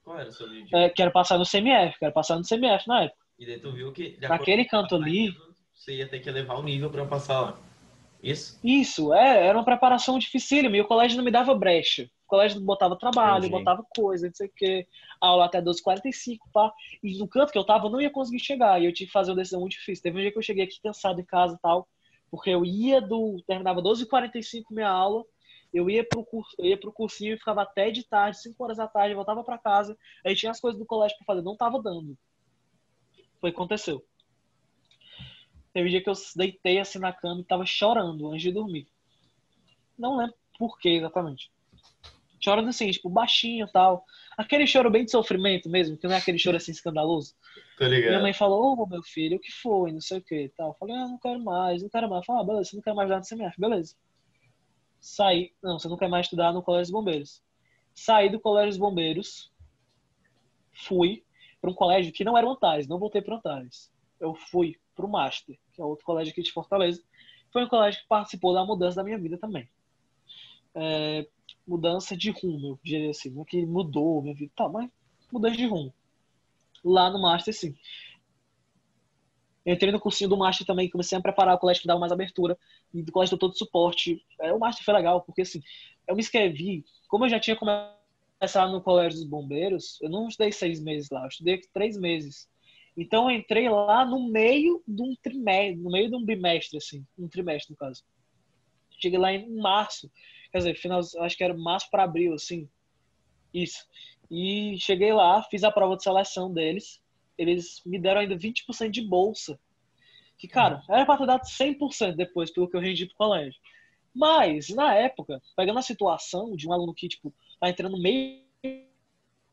[SPEAKER 1] Qual era o seu objetivo?
[SPEAKER 2] É, quero passar no CMF, quero passar no CMF na época.
[SPEAKER 1] E daí tu viu que...
[SPEAKER 2] Naquele canto ali-
[SPEAKER 1] Você ia ter que elevar o nível pra passar lá. Isso?
[SPEAKER 2] Isso, é, era uma preparação dificílima e o colégio não me dava brecha. O colégio botava trabalho,
[SPEAKER 3] Entendi.
[SPEAKER 2] botava coisa, não sei o quê. Aula até 12h45, pá. E no canto que eu tava, eu não ia conseguir chegar. E eu tive que fazer uma decisão muito difícil. Teve um dia que eu cheguei aqui cansado em casa e tal, porque eu ia do. Terminava 12h45 minha aula, eu ia pro, curso, eu ia pro cursinho e ficava até de tarde, 5 horas da tarde, voltava pra casa. Aí tinha as coisas do colégio pra fazer, não tava dando. Foi o que aconteceu. Teve um dia que eu deitei assim na cama e tava chorando antes de dormir. Não lembro por que exatamente. Chorando assim, tipo, baixinho e tal. Aquele choro bem de sofrimento mesmo, que não é aquele choro assim escandaloso.
[SPEAKER 1] Tô ligado.
[SPEAKER 2] Minha mãe falou, ô meu filho, o que foi? Não sei o que e tal. Eu falei, ah, não quero mais, não quero mais. Falei, ah, beleza, você não quer mais dar no CMF, beleza. Saí, não, você não quer mais estudar no Colégio dos Bombeiros. Saí do Colégio dos Bombeiros, fui para um colégio que não era o Antares, não voltei para o Antares. Eu fui para o Master, que é outro colégio aqui de Fortaleza. Foi um colégio que participou da mudança da minha vida também. É, mudança de rumo, eu diria assim. Não é que mudou minha vida, tá, mas mudança de rumo. Lá no Master, sim. Entrei no cursinho do Master também, comecei a preparar o colégio que dava mais abertura. E do colégio deu todo suporte. É, o Master foi legal, porque assim, eu me inscrevi, como eu já tinha começado no colégio dos bombeiros, eu não estudei seis meses lá, eu estudei três meses. Então eu entrei lá no meio de um trimestre, no meio de um bimestre, assim, um trimestre no caso. Cheguei lá em março, quer dizer, final, acho que era março para abril, assim. Isso. E cheguei lá, fiz a prova de seleção deles. Eles me deram ainda 20% de bolsa. Que, cara, era pra ter dado 100% depois, pelo que eu rendi pro colégio. Mas, na época, pegando a situação de um aluno que, tipo, tá entrando meio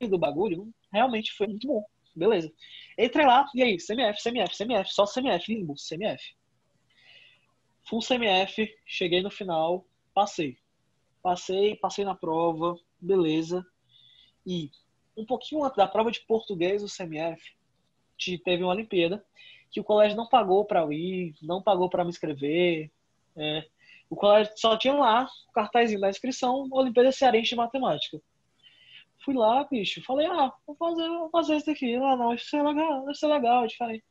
[SPEAKER 2] do bagulho, realmente foi muito bom. Beleza. Entrei lá, e aí, CMF, CMF, CMF, só CMF, limbo, CMF. Full CMF, cheguei no final, passei. Passei, passei na prova, beleza. E um pouquinho antes da prova de português, o CMF, teve uma Olimpíada que o colégio não pagou para eu ir, não pagou para me inscrever. É. O colégio só tinha lá o cartazinho da inscrição, Olimpíada Cearense de Matemática. Fui lá, bicho, falei, ah, vou fazer, vou fazer isso daqui. Ah, não, isso é legal, isso é legal, diferente.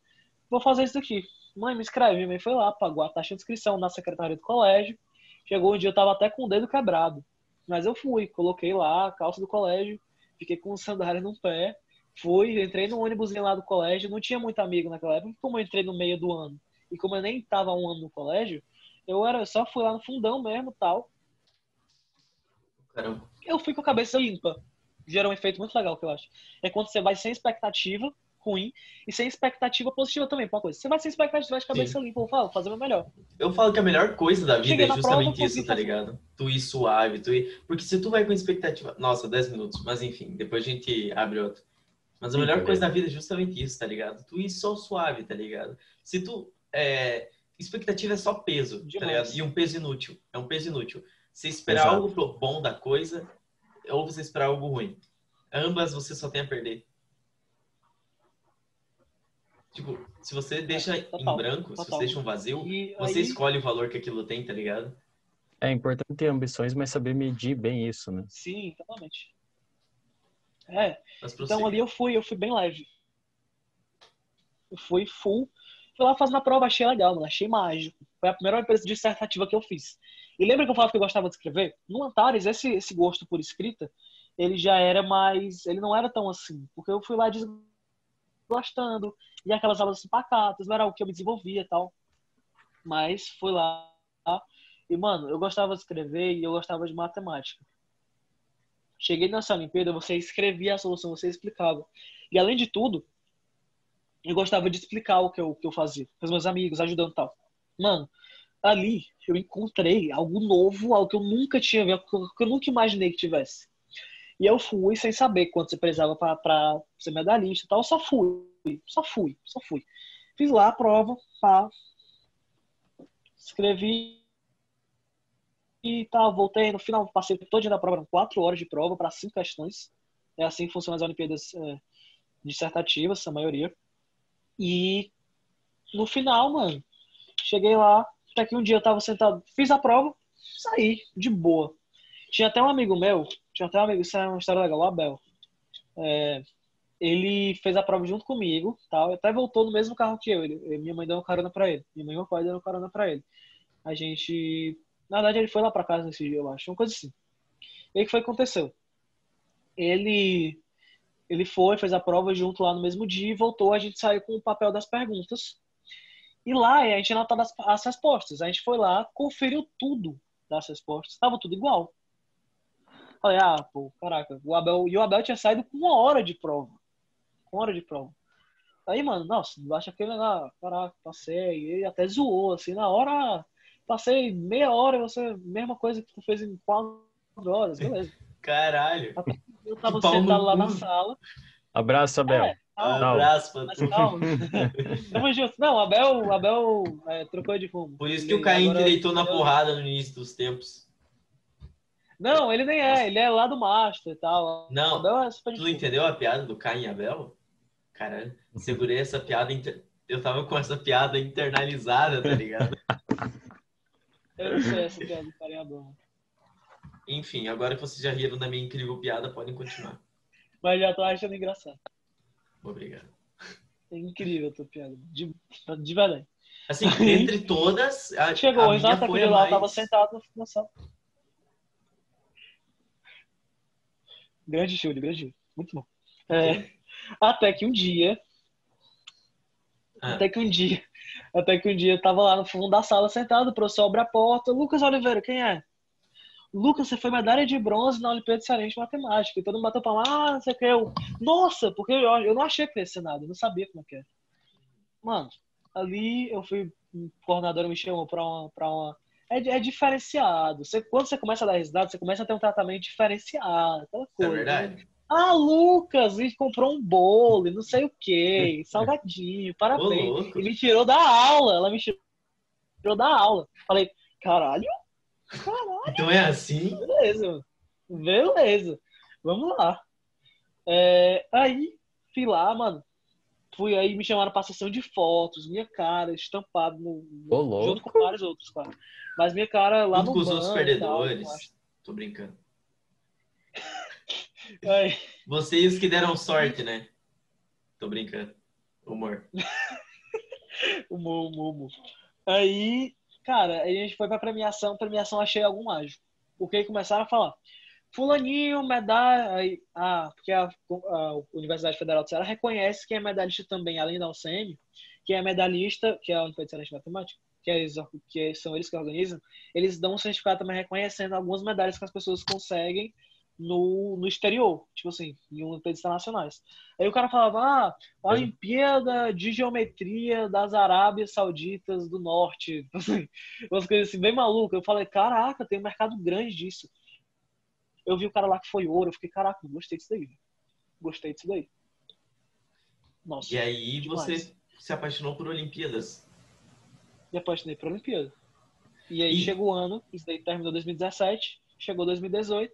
[SPEAKER 2] Vou fazer isso daqui. Mãe, me inscreve. Mãe foi lá, pagou a taxa de inscrição na secretaria do colégio. Chegou um dia, eu tava até com o dedo quebrado. Mas eu fui, coloquei lá a calça do colégio, fiquei com sandália no pé, fui, entrei no ônibus lá do colégio, não tinha muito amigo naquela época, como eu entrei no meio do ano, e como eu nem tava um ano no colégio, eu era só fui lá no fundão mesmo, tal.
[SPEAKER 1] Caramba.
[SPEAKER 2] Eu fui com a cabeça limpa. Gera um efeito muito legal, que eu acho. É quando você vai sem expectativa ruim e sem expectativa positiva também, uma coisa. Você vai sem expectativa, vai de cabeça Sim. limpa, eu falo, fazer o melhor.
[SPEAKER 1] Eu falo que a melhor coisa da vida Cheguei é justamente prova, isso, tá ligado? Tu ir suave, tu ir... Porque se tu vai com expectativa... Nossa, 10 minutos, mas enfim, depois a gente abre outro. Mas a melhor coisa da vida é justamente isso, tá ligado? Tu ir só suave, tá ligado? Se tu. É... Expectativa é só peso, tá ligado? E um peso inútil. É um peso inútil. Você esperar Exato. algo bom da coisa ou você esperar algo ruim. Ambas você só tem a perder. Tipo, se você deixa é, em branco, total. se você deixa um vazio, e você aí... escolhe o valor que aquilo tem, tá ligado?
[SPEAKER 3] É importante ter ambições, mas saber medir bem isso, né?
[SPEAKER 2] Sim, totalmente. É. Então ali eu fui, eu fui bem leve. Eu fui full. Fui lá fazer a prova, achei legal, mano. Achei mágico. Foi a primeira empresa dissertativa que eu fiz. E lembra que eu falava que eu gostava de escrever? No Antares, esse, esse gosto por escrita, ele já era mais. Ele não era tão assim. Porque eu fui lá desgostando. E aquelas aulas assim, pacatas, não era o que eu me desenvolvia tal. Mas fui lá. E, mano, eu gostava de escrever e eu gostava de matemática. Cheguei nessa Olimpíada, você escrevia a solução, você explicava. E além de tudo, eu gostava de explicar o que eu, que eu fazia com os meus amigos, ajudando e tal. Mano, ali eu encontrei algo novo, algo que eu nunca tinha visto, que eu nunca imaginei que tivesse. E eu fui sem saber quanto você precisava para ser medalhista e tal, eu só fui, só fui, só fui. Fiz lá a prova, pá, escrevi e tá, voltei no final, passei todo dia da prova, quatro horas de prova para cinco questões. É assim que funcionam as Olimpíadas é, dissertativas, a maioria. E no final, mano, cheguei lá, até que um dia eu tava sentado, fiz a prova, saí de boa. Tinha até um amigo meu, tinha até um amigo, isso é uma história legal, o Abel. É, ele fez a prova junto comigo, tal, até voltou no mesmo carro que eu. Ele, minha mãe deu uma carona para ele, minha mãe e meu pai deram carona para ele. A gente na verdade, ele foi lá para casa nesse dia, eu acho. Uma coisa assim. E aí, o que foi que aconteceu? Ele, ele foi, fez a prova junto lá no mesmo dia e voltou. A gente saiu com o papel das perguntas. E lá a gente anotava as, as respostas. A gente foi lá, conferiu tudo das respostas. Estava tudo igual. Falei, ah, pô, caraca. O Abel, e o Abel tinha saído com uma hora de prova. Uma hora de prova. Aí, mano, nossa, acha que ele, ah, caraca, passei. E ele até zoou, assim, na hora passei meia hora, você, mesma coisa que tu fez em quatro horas, beleza.
[SPEAKER 1] Caralho.
[SPEAKER 2] Eu tava sentado lá na sala.
[SPEAKER 3] Abraço, Abel. É,
[SPEAKER 1] ah, abraço, mas calma.
[SPEAKER 2] Tamo junto. Não, Abel, Abel é, trocou de fumo.
[SPEAKER 1] Por isso que o Caim deitou na porrada no início dos tempos.
[SPEAKER 2] Não, ele nem é, ele é lá do Master e tal.
[SPEAKER 1] Não, é tu entendeu a piada do Caim e Abel? Cara, segurei essa piada, inter... eu tava com essa piada internalizada, tá ligado?
[SPEAKER 2] Eu não sei essa piada do carinhador.
[SPEAKER 1] Enfim, agora que vocês já riram da minha incrível piada, podem continuar.
[SPEAKER 2] Mas já tô achando engraçado.
[SPEAKER 1] Obrigado.
[SPEAKER 2] É incrível a tua piada. De, de verdade.
[SPEAKER 1] Assim, entre todas, a,
[SPEAKER 2] Chegou, a exato, aquele lá, mais... tava sentado na sala. Grande Júlio, grande Júlio. Muito bom. É, até que um dia. Ah. Até que um dia até que um dia eu tava lá no fundo da sala sentado, o professor abre a porta. Lucas Oliveira, quem é? Lucas, você foi medalha de bronze na Olimpíada de Cearense de Matemática. E todo mundo bateu palma, ah, não sei o que. Eu, Nossa, porque eu, eu não achei que ia ser nada, eu não sabia como é que era. Mano, ali eu fui, o coordenador me chamou pra uma. Pra uma é, é diferenciado. Você, quando você começa a dar resultado, você começa a ter um tratamento diferenciado, aquela
[SPEAKER 1] coisa. É verdade. Né?
[SPEAKER 2] Ah, Lucas, ele comprou um bolo, e não sei o que, salgadinho, parabéns.
[SPEAKER 1] Ô,
[SPEAKER 2] E me tirou da aula, ela me tirou da aula. Falei, caralho, caralho,
[SPEAKER 1] Então é assim?
[SPEAKER 2] beleza, beleza, vamos lá. É, aí, fui lá, mano, fui aí, me chamaram pra sessão de fotos, minha cara estampada no,
[SPEAKER 3] Ô,
[SPEAKER 2] junto com vários outros, claro. Mas minha cara lá
[SPEAKER 1] Junto
[SPEAKER 2] no
[SPEAKER 1] com os outros
[SPEAKER 2] e tal,
[SPEAKER 1] perdedores. Tô brincando.
[SPEAKER 2] Aí,
[SPEAKER 1] Vocês que deram sorte, né? Tô brincando. Humor.
[SPEAKER 2] Humor, humor, humor. Aí, cara, a gente foi pra premiação, premiação achei algum mágico. Porque começaram a falar, fulaninho, medalha, ah, porque a, a Universidade Federal do Ceará reconhece quem é medalhista também, além da UCM, que é medalhista, que é a Universidade de Matemática, que, é, eles- que são eles que organizam, eles dão um certificado também reconhecendo algumas medalhas que as pessoas conseguem no, no exterior, tipo assim, em Olimpíadas internacionais. Aí o cara falava, ah, Olimpíada de Geometria das Arábias Sauditas do Norte. Assim, Umas coisas assim, bem malucas. Eu falei, caraca, tem um mercado grande disso. Eu vi o cara lá que foi ouro, eu fiquei, caraca, gostei disso daí. Gostei disso daí. Nossa,
[SPEAKER 1] E aí
[SPEAKER 2] demais.
[SPEAKER 1] você se apaixonou por Olimpíadas.
[SPEAKER 2] me apaixonei por Olimpíada. E aí
[SPEAKER 1] E-
[SPEAKER 2] chegou o ano, isso daí terminou 2017, chegou 2018.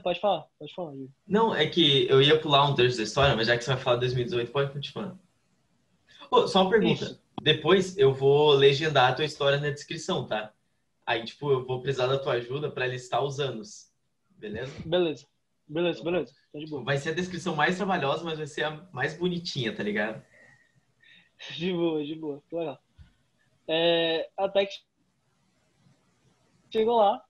[SPEAKER 2] Pode falar, pode falar, Júlio.
[SPEAKER 1] Não, é que eu ia pular um terço da história, mas já que você vai falar de 2018, pode continuar. Ô, só uma pergunta.
[SPEAKER 2] Isso.
[SPEAKER 1] Depois eu vou legendar a tua história na descrição, tá? Aí, tipo, eu vou precisar da tua ajuda pra listar os anos. Beleza?
[SPEAKER 2] Beleza, beleza, beleza. Tá de boa.
[SPEAKER 1] Vai ser a descrição mais trabalhosa, mas vai ser a mais bonitinha, tá ligado?
[SPEAKER 2] De boa, de boa. Legal. É, até que chegou lá,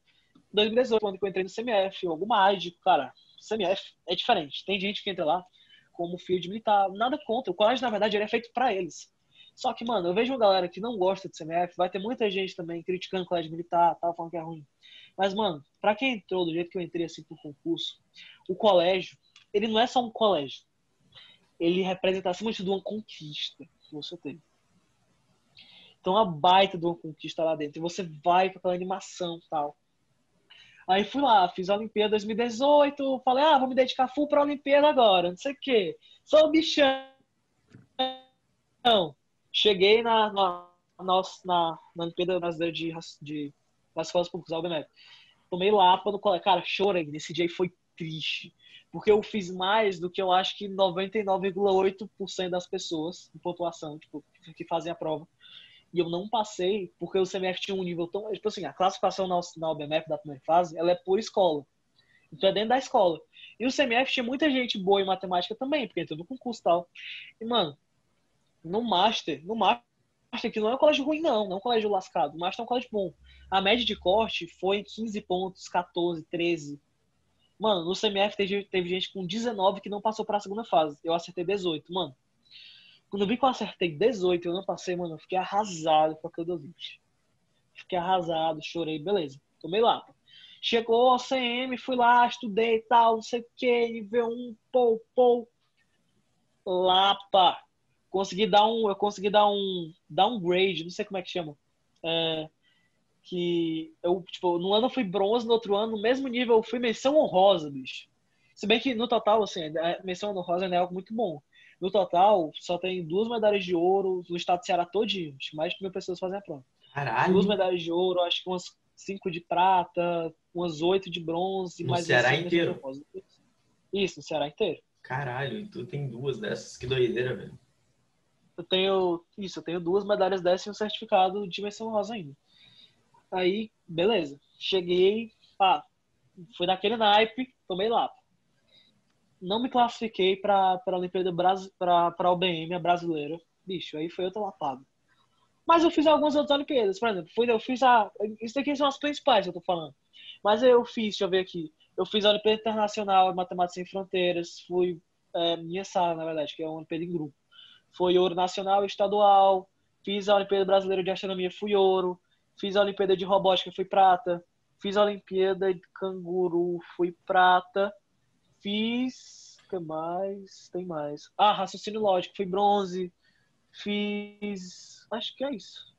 [SPEAKER 2] 2018, quando eu entrei no CMF, algo mágico, cara. CMF é diferente. Tem gente que entra lá como de militar, nada contra. O colégio, na verdade, ele é feito pra eles. Só que, mano, eu vejo uma galera que não gosta do CMF, vai ter muita gente também criticando o colégio militar, tal, falando que é ruim. Mas, mano, pra quem entrou do jeito que eu entrei, assim, pro concurso, o colégio, ele não é só um colégio. Ele representa, acima de tudo, uma conquista que você teve. Então, a baita de uma conquista lá dentro. E você vai com aquela animação tal. Aí fui lá, fiz a Olimpíada 2018, falei, ah, vou me dedicar full pra Olimpíada agora, não sei o quê. Sou bichão. Cheguei na, na, na, na, na Olimpíada Brasileira de, de, das Escolas Públicas, a UBMEP. Tomei lapa no colégio. Cara, chorei. Nesse dia foi triste. Porque eu fiz mais do que eu acho que 99,8% das pessoas em pontuação, tipo, que fazem a prova. E eu não passei porque o CMF tinha um nível tão. Tipo assim, a classificação na, na UBMF da primeira fase, ela é por escola. Então é dentro da escola. E o CMF tinha muita gente boa em matemática também, porque entrou no concurso e tal. E, mano, no Master, no Master, que não é um colégio ruim, não, não é um colégio lascado. O Master é um colégio bom. A média de corte foi em 15 pontos, 14, 13. Mano, no CMF teve, teve gente com 19 que não passou para a segunda fase. Eu acertei 18, mano. Quando eu vi que eu acertei 18 e eu não passei, mano, eu fiquei arrasado com aquele 20. Fiquei arrasado, chorei, beleza. Tomei lá. Chegou ao CM, fui lá, estudei e tal, não sei o que, nível 1, pou, pou. Lapa. Consegui dar um, eu consegui dar um downgrade, não sei como é que chama. É, que eu, tipo, no ano eu fui bronze, no outro ano, no mesmo nível, eu fui menção honrosa, bicho. Se bem que no total, assim, a menção honrosa é algo muito bom. No total, só tem duas medalhas de ouro no estado de Ceará todinho. Acho que mais de mil pessoas fazem a prova.
[SPEAKER 1] Caralho.
[SPEAKER 2] Duas medalhas de ouro, acho que umas cinco de prata, umas oito de bronze.
[SPEAKER 1] No
[SPEAKER 2] mais
[SPEAKER 1] Ceará inteiro?
[SPEAKER 2] Isso, no Ceará inteiro.
[SPEAKER 1] Caralho, e tu tem duas dessas. Que doideira, velho.
[SPEAKER 2] Eu tenho, isso, eu tenho duas medalhas dessas e um certificado de menção honrosa ainda. Aí, beleza. Cheguei, pá, fui naquele naipe, tomei lá. Não me classifiquei para a Olimpíada para a OBM, a brasileira. Bicho, aí foi outra lapada. Mas eu fiz algumas outras Olimpíadas, por exemplo, fui, eu fiz a. Isso daqui são as principais que eu tô falando. Mas eu fiz, deixa eu ver aqui. Eu fiz a Olimpíada Internacional Matemática Sem Fronteiras, fui é, minha sala, na verdade, que é uma Olimpíada em grupo. Foi ouro nacional e estadual. Fiz a Olimpíada Brasileira de Astronomia, fui ouro. Fiz a Olimpíada de Robótica, fui prata. Fiz a Olimpíada de Canguru, fui prata. Fiz. O que mais? Tem mais. Ah, raciocínio lógico, fui bronze. Fiz. Acho que é isso.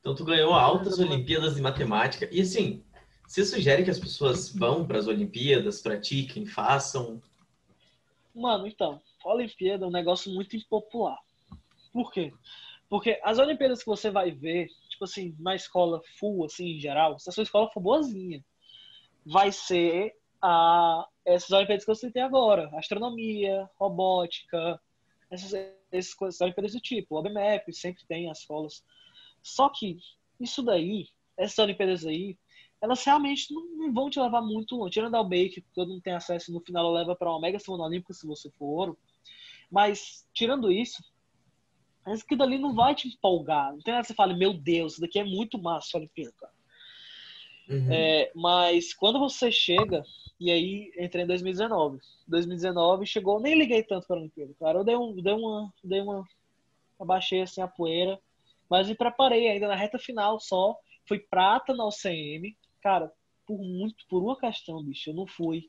[SPEAKER 1] Então tu ganhou altas Olimpíadas de Matemática. E assim, você sugere que as pessoas vão para as Olimpíadas, pratiquem, façam?
[SPEAKER 2] Mano, então, Olimpíada é um negócio muito impopular. Por quê? Porque as Olimpíadas que você vai ver, tipo assim, na escola full, assim, em geral, se a sua escola for boazinha, vai ser a, essas Olimpíadas que eu citei agora. Astronomia, robótica, essas, essas Olimpíadas do tipo. O OBMEP sempre tem as escolas. Só que isso daí, essas Olimpíadas aí, elas realmente não, não vão te levar muito longe. Tirando a Bake, que todo mundo tem acesso no final ela leva para uma mega semana olímpica se você for ouro. Mas, tirando isso, isso que dali não vai te empolgar. Não tem nada que você fale, meu Deus, isso daqui é muito massa, cara. Uhum. É, mas quando você chega, e aí entrei em 2019. 2019 chegou, nem liguei tanto para a Olimpíada, cara. Eu dei, um, dei uma. Dei uma. Abaixei assim a poeira, mas me preparei ainda na reta final só. Fui prata na OCM, cara, por muito, por uma questão, bicho, eu não fui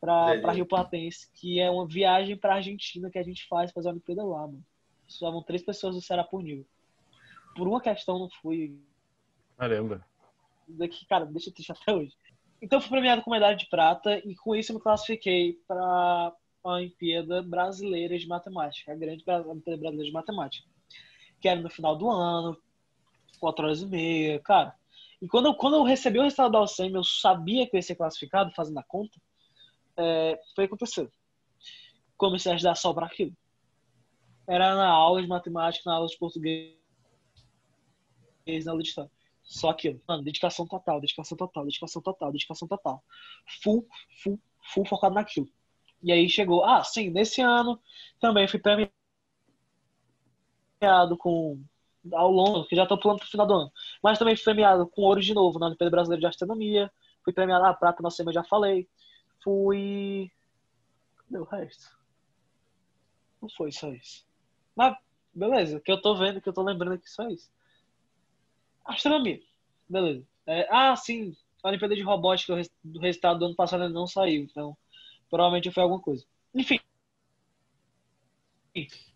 [SPEAKER 2] para Rio Platense, que é uma viagem para Argentina que a gente faz fazer a Olimpíada lá, mano. Estavam três pessoas do nível. Por uma questão não fui.
[SPEAKER 3] Caramba.
[SPEAKER 2] Daqui, cara, deixa triste até hoje. Então fui premiado com medalha de prata e com isso eu me classifiquei para a Olimpíada Brasileira de Matemática, a grande Olimpíada Brasileira de Matemática, que era no final do ano, quatro horas e meia, cara. E quando eu, quando eu recebi o resultado da UCM, eu sabia que eu ia ser classificado, fazendo a conta, é, foi o que aconteceu. Comecei a ajudar só para aquilo. Era na aula de matemática, na aula de português, na aula de história. Só aquilo. Mano, dedicação total, dedicação total, dedicação total, dedicação total. Full, full, full focado naquilo. E aí chegou, ah, sim, nesse ano também fui premiado com ao longo, que já estou pulando para o final do ano. Mas também fui premiado com ouro de novo na Olimpíada Brasileira de Astronomia. Fui premiado, a ah, prata na SEMA, já falei. Fui. Cadê o resto? Não foi só isso. Mas, beleza, que eu tô vendo, que eu tô lembrando aqui só isso. Astronomia. Beleza. É, ah, sim, a Olimpíada de Robótica do resultado do ano passado não saiu, então provavelmente foi alguma coisa. Enfim.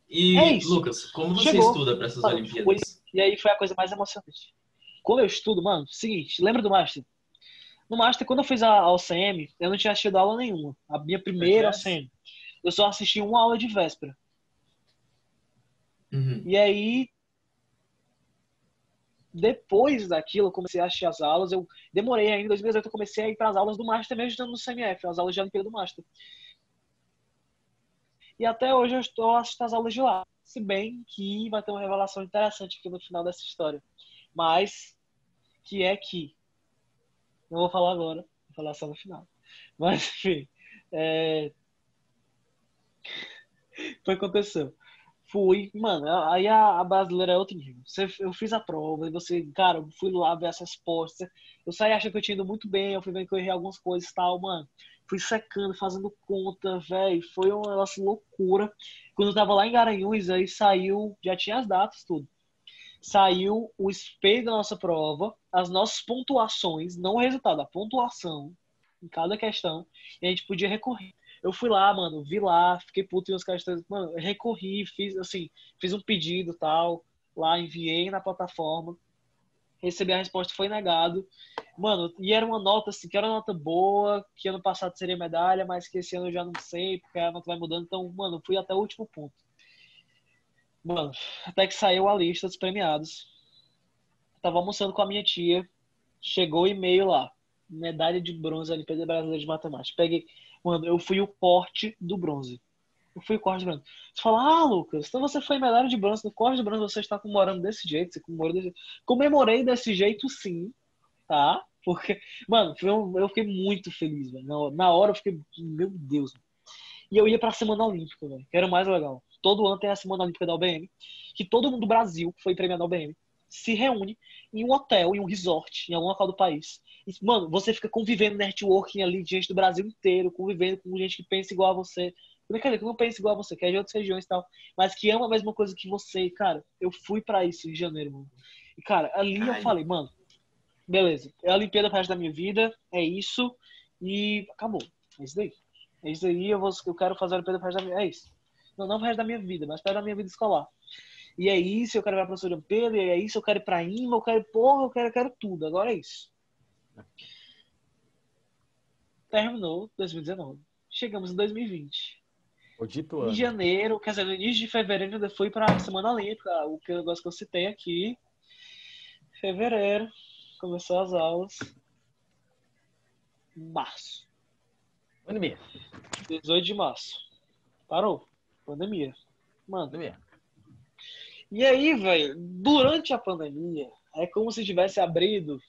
[SPEAKER 1] E, é Lucas, como você Chegou. estuda para essas Olimpíadas?
[SPEAKER 2] e aí foi a coisa mais emocionante. Como eu estudo, mano, seguinte, lembra do Master? No Master, quando eu fiz a, a OCM, eu não tinha assistido aula nenhuma. A minha primeira OCM. Eu só assisti uma aula de véspera. Uhum. E aí, depois daquilo, eu comecei a assistir as aulas. Eu demorei ainda, em 2018, eu comecei a ir para as aulas do Master, mesmo estando no CMF, as aulas de Olimpíada do Master. E até hoje eu estou assistindo as aulas de lá. Se bem que vai ter uma revelação interessante aqui no final dessa história. Mas, que é que. Não vou falar agora, vou falar só no final. Mas, enfim. É... Foi o que aconteceu. Fui, mano, aí a, a, brasileira é outro nível. Você, eu fiz a prova e você, cara, eu fui lá ver as respostas. Eu saí achando que eu tinha ido muito bem, eu fui vendo que eu errei algumas coisas e tal, mano. Fui secando, fazendo conta, velho. Foi uma nossa loucura. Quando eu tava lá em Garanhuns, aí saiu, já tinha as datas, tudo. Saiu o espelho da nossa prova, as nossas pontuações, não o resultado, a pontuação em cada questão. E a gente podia recorrer. Eu fui lá, mano, vi lá, fiquei puto em uns questões, mano, recorri, fiz assim, fiz um pedido tal, lá enviei na plataforma, recebi a resposta, foi negado. Mano, e era uma nota assim, que era uma nota boa, que ano passado seria medalha, mas que esse ano eu já não sei, porque a nota vai mudando. Então, mano, fui até o último ponto. Mano, até que saiu a lista dos premiados. Tava almoçando com a minha tia, chegou o e-mail lá, medalha de bronze Olimpíada Brasileira de Matemática. Peguei, Mano, eu fui o corte do bronze. Eu fui o corte de bronze. Você fala, ah, Lucas, então você foi medalha de bronze. No corte de bronze você está comemorando desse jeito. Você comemorou desse... Comemorei desse jeito, sim, tá? Porque, mano, eu fiquei muito feliz, velho. Na hora eu fiquei, meu Deus. E eu ia pra Semana Olímpica, velho, que era o mais legal. Todo ano tem a Semana Olímpica da UBM, que todo mundo do Brasil que foi premiado na UBM se reúne em um hotel, em um resort, em algum local do país. E, mano, você fica convivendo networking ali de gente do Brasil inteiro, convivendo com gente que pensa igual a você. Quer que não pensa igual a você, que é de outras regiões e tal, mas que ama a mesma coisa que você. cara, eu fui para isso em janeiro, mano. E, cara, ali Ai. eu falei, mano, beleza, é a Olimpíada resto da minha vida, é isso, e acabou. É isso daí. É isso aí, eu, vou, eu quero fazer a Olimpíada resto da minha É isso. Não, não resto da minha vida, mas resto da minha vida escolar e é isso, eu quero ir pra professora de Pedro, e é isso, eu quero ir pra IMA, eu quero, porra, eu quero, eu quero tudo. Agora é isso. Terminou 2019. Chegamos em 2020.
[SPEAKER 3] O dito
[SPEAKER 2] Em
[SPEAKER 3] ano.
[SPEAKER 2] janeiro, quer dizer, no início de fevereiro, eu fui pra Semana Olímpica, o que eu gosto que eu citei aqui. Fevereiro, começou as aulas. Março.
[SPEAKER 3] Pandemia.
[SPEAKER 2] 18 de março. Parou. Pandemia. Mano.
[SPEAKER 3] Pandemia.
[SPEAKER 2] E aí, velho, durante a pandemia, é como se tivesse abrido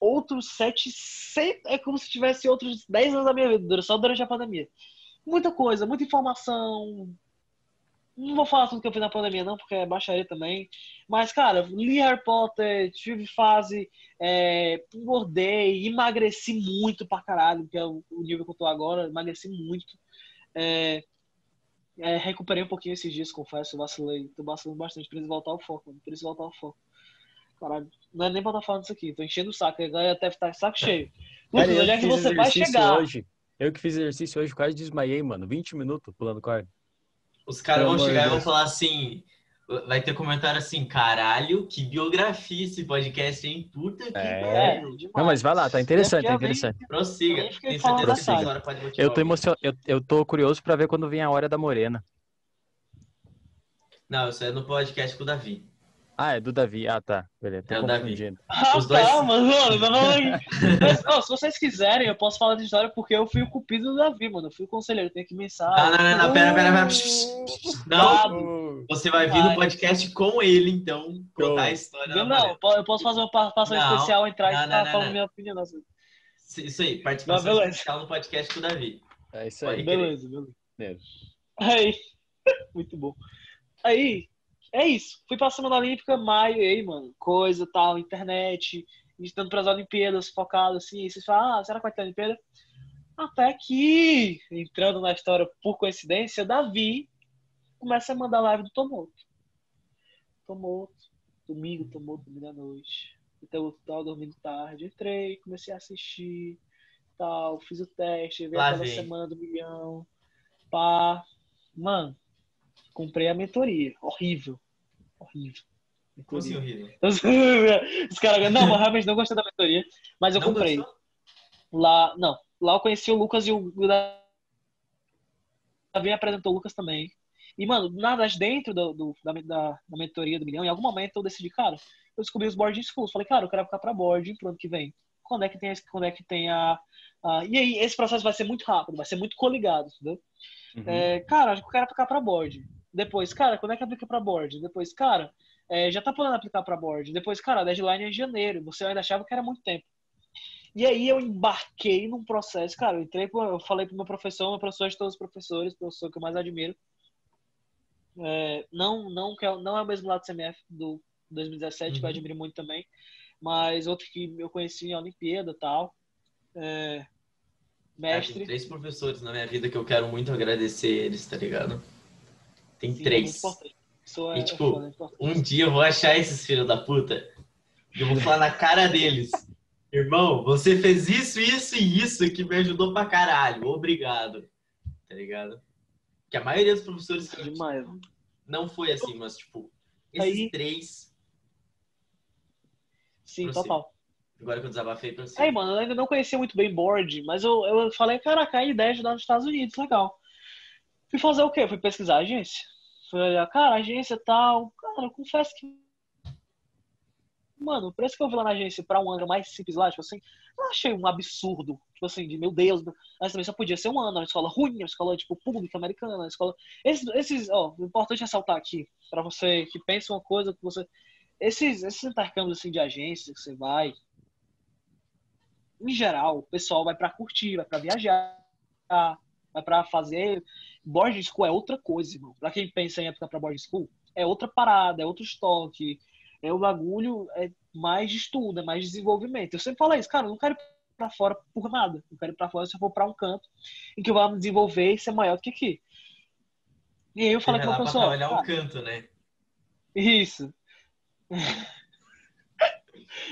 [SPEAKER 2] outros 700. É como se tivesse outros 10 anos da minha vida, só durante a pandemia. Muita coisa, muita informação. Não vou falar tudo que eu fiz na pandemia, não, porque é baixaria também. Mas, cara, li Harry Potter, tive fase, é, engordei, emagreci muito pra caralho, que é o nível que eu tô agora, emagreci muito. É, é, recuperei um pouquinho esses dias, confesso, vacilei, tô vacilando bastante, preciso voltar ao foco, preciso voltar ao foco. Caralho, não é nem pra estar falando isso aqui, tô enchendo o saco, agora até estar de saco cheio.
[SPEAKER 3] Cara,
[SPEAKER 2] Lucas, onde é
[SPEAKER 3] que
[SPEAKER 2] você vai
[SPEAKER 3] exercício
[SPEAKER 2] chegar?
[SPEAKER 3] Hoje. Eu que fiz exercício hoje, quase desmaiei, mano. 20 minutos pulando corda.
[SPEAKER 1] Os caras vão chegar e vão falar assim. Vai ter comentário assim, caralho, que biografia esse podcast, hein? Puta que
[SPEAKER 3] É.
[SPEAKER 1] pariu.
[SPEAKER 2] demais.
[SPEAKER 3] Não, mas vai lá, tá interessante, tá interessante.
[SPEAKER 1] Prossiga. Certeza que hora pode motivar
[SPEAKER 3] Eu tô, emocion... eu, eu tô curioso pra ver quando vem a hora da morena.
[SPEAKER 1] Não, isso é no podcast com o Davi.
[SPEAKER 3] Ah, é do Davi. Ah, tá. Beleza, tô
[SPEAKER 1] É o Davi.
[SPEAKER 2] Ah,
[SPEAKER 1] Os dois-
[SPEAKER 2] tá, mano, mano, tá falando Mas, ó, se vocês quiserem, eu posso falar de história porque eu fui o cupido do Davi, mano. Eu fui o conselheiro, tenho que mensar.
[SPEAKER 1] Não, não, não, não, pera, pera, pera. Não,
[SPEAKER 3] Não.
[SPEAKER 1] você vai vir no podcast com ele, então, contar a história.
[SPEAKER 2] Não,
[SPEAKER 1] Mariana.
[SPEAKER 2] eu po- eu posso fazer uma participação
[SPEAKER 1] Não,
[SPEAKER 2] especial, entrar
[SPEAKER 1] não,
[SPEAKER 2] e ficar
[SPEAKER 1] não,
[SPEAKER 2] falando
[SPEAKER 1] não.
[SPEAKER 2] minha opinião. Nossa.
[SPEAKER 1] Isso aí, participação
[SPEAKER 2] Não,
[SPEAKER 1] especial no podcast com o Davi.
[SPEAKER 3] É isso aí.
[SPEAKER 2] beleza. Beleza. Aí, muito bom. Aí, é isso. Fui pra Semana Olímpica, maio, e aí, mano, coisa, tal, internet, estando pras Olimpíadas, focado assim, e vocês falam, ah, será que vai ter Olimpíada? Até que, entrando na história por coincidência, Davi começa a mandar live do Tomoto. Tomoto, domingo, Tomoto, domingo à noite. Então eu tava dormindo tarde, entrei, comecei a assistir, tal, fiz o teste, veio aquela semana do milhão, pá. Mano, comprei a mentoria. Horrível. Horrível.
[SPEAKER 1] Como assim, horrível?
[SPEAKER 2] Os caras, não, mas realmente não gostei da mentoria. Mas eu
[SPEAKER 1] Não
[SPEAKER 2] comprei.
[SPEAKER 1] gostou?
[SPEAKER 2] Lá, não. Lá eu conheci o Lucas e o o Davi apresentou o Lucas também. E, mano, nada dentro do, do- da, da, da mentoria do milhão, em algum momento eu decidi, cara, eu descobri os boarding schools. Falei, cara, eu quero ficar pra boarding pro ano que vem. Quando é que tem, esse- quando é que tem a, a- E aí, esse processo vai ser muito rápido, vai ser muito coligado, entendeu?
[SPEAKER 3] Uhum.
[SPEAKER 2] É, cara, acho que eu quero aplicar pra board. Depois, cara, quando é que aplica pra board? Depois, cara, é, já tá podendo aplicar pra board. Depois, cara, a deadline é em janeiro. Você ainda achava que era muito tempo. E aí eu embarquei num processo, cara, eu entrei, eu falei pro meu professor, meu professor de todos os professores, o professor que eu mais admiro. É, não, não, é, não é o mesmo lado do CMF do 2017, que eu
[SPEAKER 1] Uhum.
[SPEAKER 2] admiro muito também, mas outro que eu conheci em Olimpíada e tal. É, mestre.
[SPEAKER 1] tem três professores na minha vida que eu quero muito agradecer eles, tá ligado? Tem
[SPEAKER 2] Sim, é
[SPEAKER 1] três.
[SPEAKER 2] é,
[SPEAKER 1] E, tipo,
[SPEAKER 2] é.
[SPEAKER 1] Um dia eu vou achar esses filhos da puta e eu vou falar na cara deles. Irmão, você fez isso, isso e isso que me ajudou pra caralho. Obrigado. Tá ligado? Que a maioria dos professores que
[SPEAKER 2] Demais.
[SPEAKER 1] não foi assim, mas tipo, esses
[SPEAKER 2] Aí-
[SPEAKER 1] três,
[SPEAKER 2] Sim,
[SPEAKER 1] Prossiga.
[SPEAKER 2] total.
[SPEAKER 1] agora que eu desabafei pra você.
[SPEAKER 2] Aí, mano, eu ainda não conhecia muito bem board, mas eu, eu falei, caraca, a ideia é ajudar nos Estados Unidos, legal. Fui fazer o quê? Fui pesquisar a agência. Fui olhar, cara, agência tal. Cara, eu confesso que. Mano, o preço que eu vi lá na agência pra um ano mais simples lá, tipo assim, eu achei um absurdo. Tipo assim, de meu Deus, mas também só podia ser um ano, uma escola ruim, uma escola, tipo, pública, americana, uma escola. Esses, esses ó, o importante é ressaltar aqui, pra você que pensa uma coisa que você. Esses, esses intercâmbios assim, de agências que você vai, em geral, o pessoal vai pra curtir, vai pra viajar, vai pra fazer. Boarding school é outra coisa, irmão. Pra quem pensa em época pra boarding school, é outra parada, é outro estoque. É o bagulho, é mais de estudo, é mais de desenvolvimento. Eu sempre falo isso, cara, eu não quero ir pra fora por nada. Eu quero ir pra fora se eu for pra um canto em que eu vou me desenvolver e ser maior do que aqui. E aí eu
[SPEAKER 1] vai
[SPEAKER 2] com o
[SPEAKER 1] lá pra trabalhar
[SPEAKER 2] "Ah,
[SPEAKER 1] um canto, né?
[SPEAKER 2] Isso.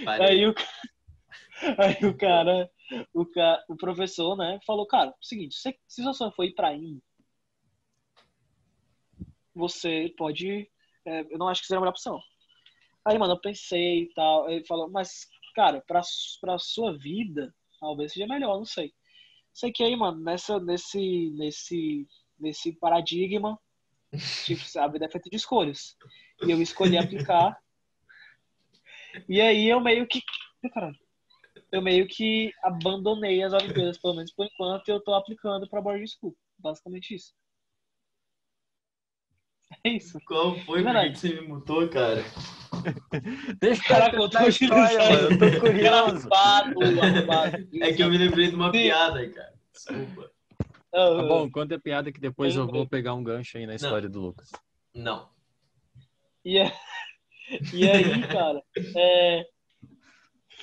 [SPEAKER 2] Aí o, aí o cara, o, o professor, né, falou, cara, seguinte, se, se você for ir pra IN, você pode, é, eu não acho que seja a melhor opção. Aí, mano, eu pensei e tal, ele falou, mas, cara, pra, pra sua vida, talvez seja melhor, não sei. Sei que aí, mano, nessa, nesse, nesse, nesse paradigma, tipo, a vida é feita de escolhas. E eu escolhi aplicar. E aí eu meio que. Caralho. Eu meio que abandonei as Olimpíadas, pelo menos por enquanto, e eu tô aplicando pra boarding school. Basicamente isso. É isso.
[SPEAKER 1] Qual foi? Por que
[SPEAKER 2] Verdade.
[SPEAKER 1] que você me mutou, cara?
[SPEAKER 3] Deixa o cara contar a história, mano. Eu tô curioso.
[SPEAKER 1] É que eu me lembrei de uma
[SPEAKER 2] Sim.
[SPEAKER 1] piada, cara. Desculpa.
[SPEAKER 3] Tá bom, conta a piada que depois eu vou pegar um gancho aí na história do Lucas.
[SPEAKER 1] Não.
[SPEAKER 2] E, é- e aí, cara, é,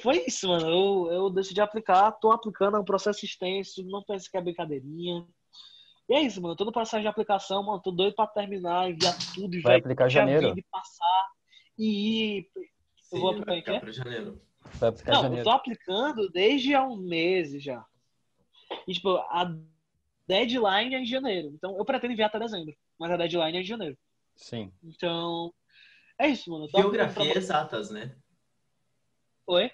[SPEAKER 2] foi isso, mano. Eu, eu decidi aplicar, tô aplicando, é um processo extenso, não pense que é brincadeirinha. E é isso, mano. Todo processo de aplicação, mano, tô doido pra terminar, enviar tudo e
[SPEAKER 3] Vai
[SPEAKER 2] já-
[SPEAKER 3] aplicar
[SPEAKER 2] já
[SPEAKER 3] janeiro.
[SPEAKER 2] e passar e ir. Eu vou aplicar em quê?
[SPEAKER 1] janeiro.
[SPEAKER 3] Vai aplicar
[SPEAKER 2] Não, eu
[SPEAKER 3] janeiro.
[SPEAKER 2] tô aplicando desde há um mês já. E, tipo, a deadline é em janeiro. Então, eu pretendo enviar até dezembro, mas a deadline é em janeiro.
[SPEAKER 3] Sim.
[SPEAKER 2] Então, é isso, mano. Eu
[SPEAKER 1] Geografia
[SPEAKER 2] pra-
[SPEAKER 1] exatas, né?
[SPEAKER 2] Oi?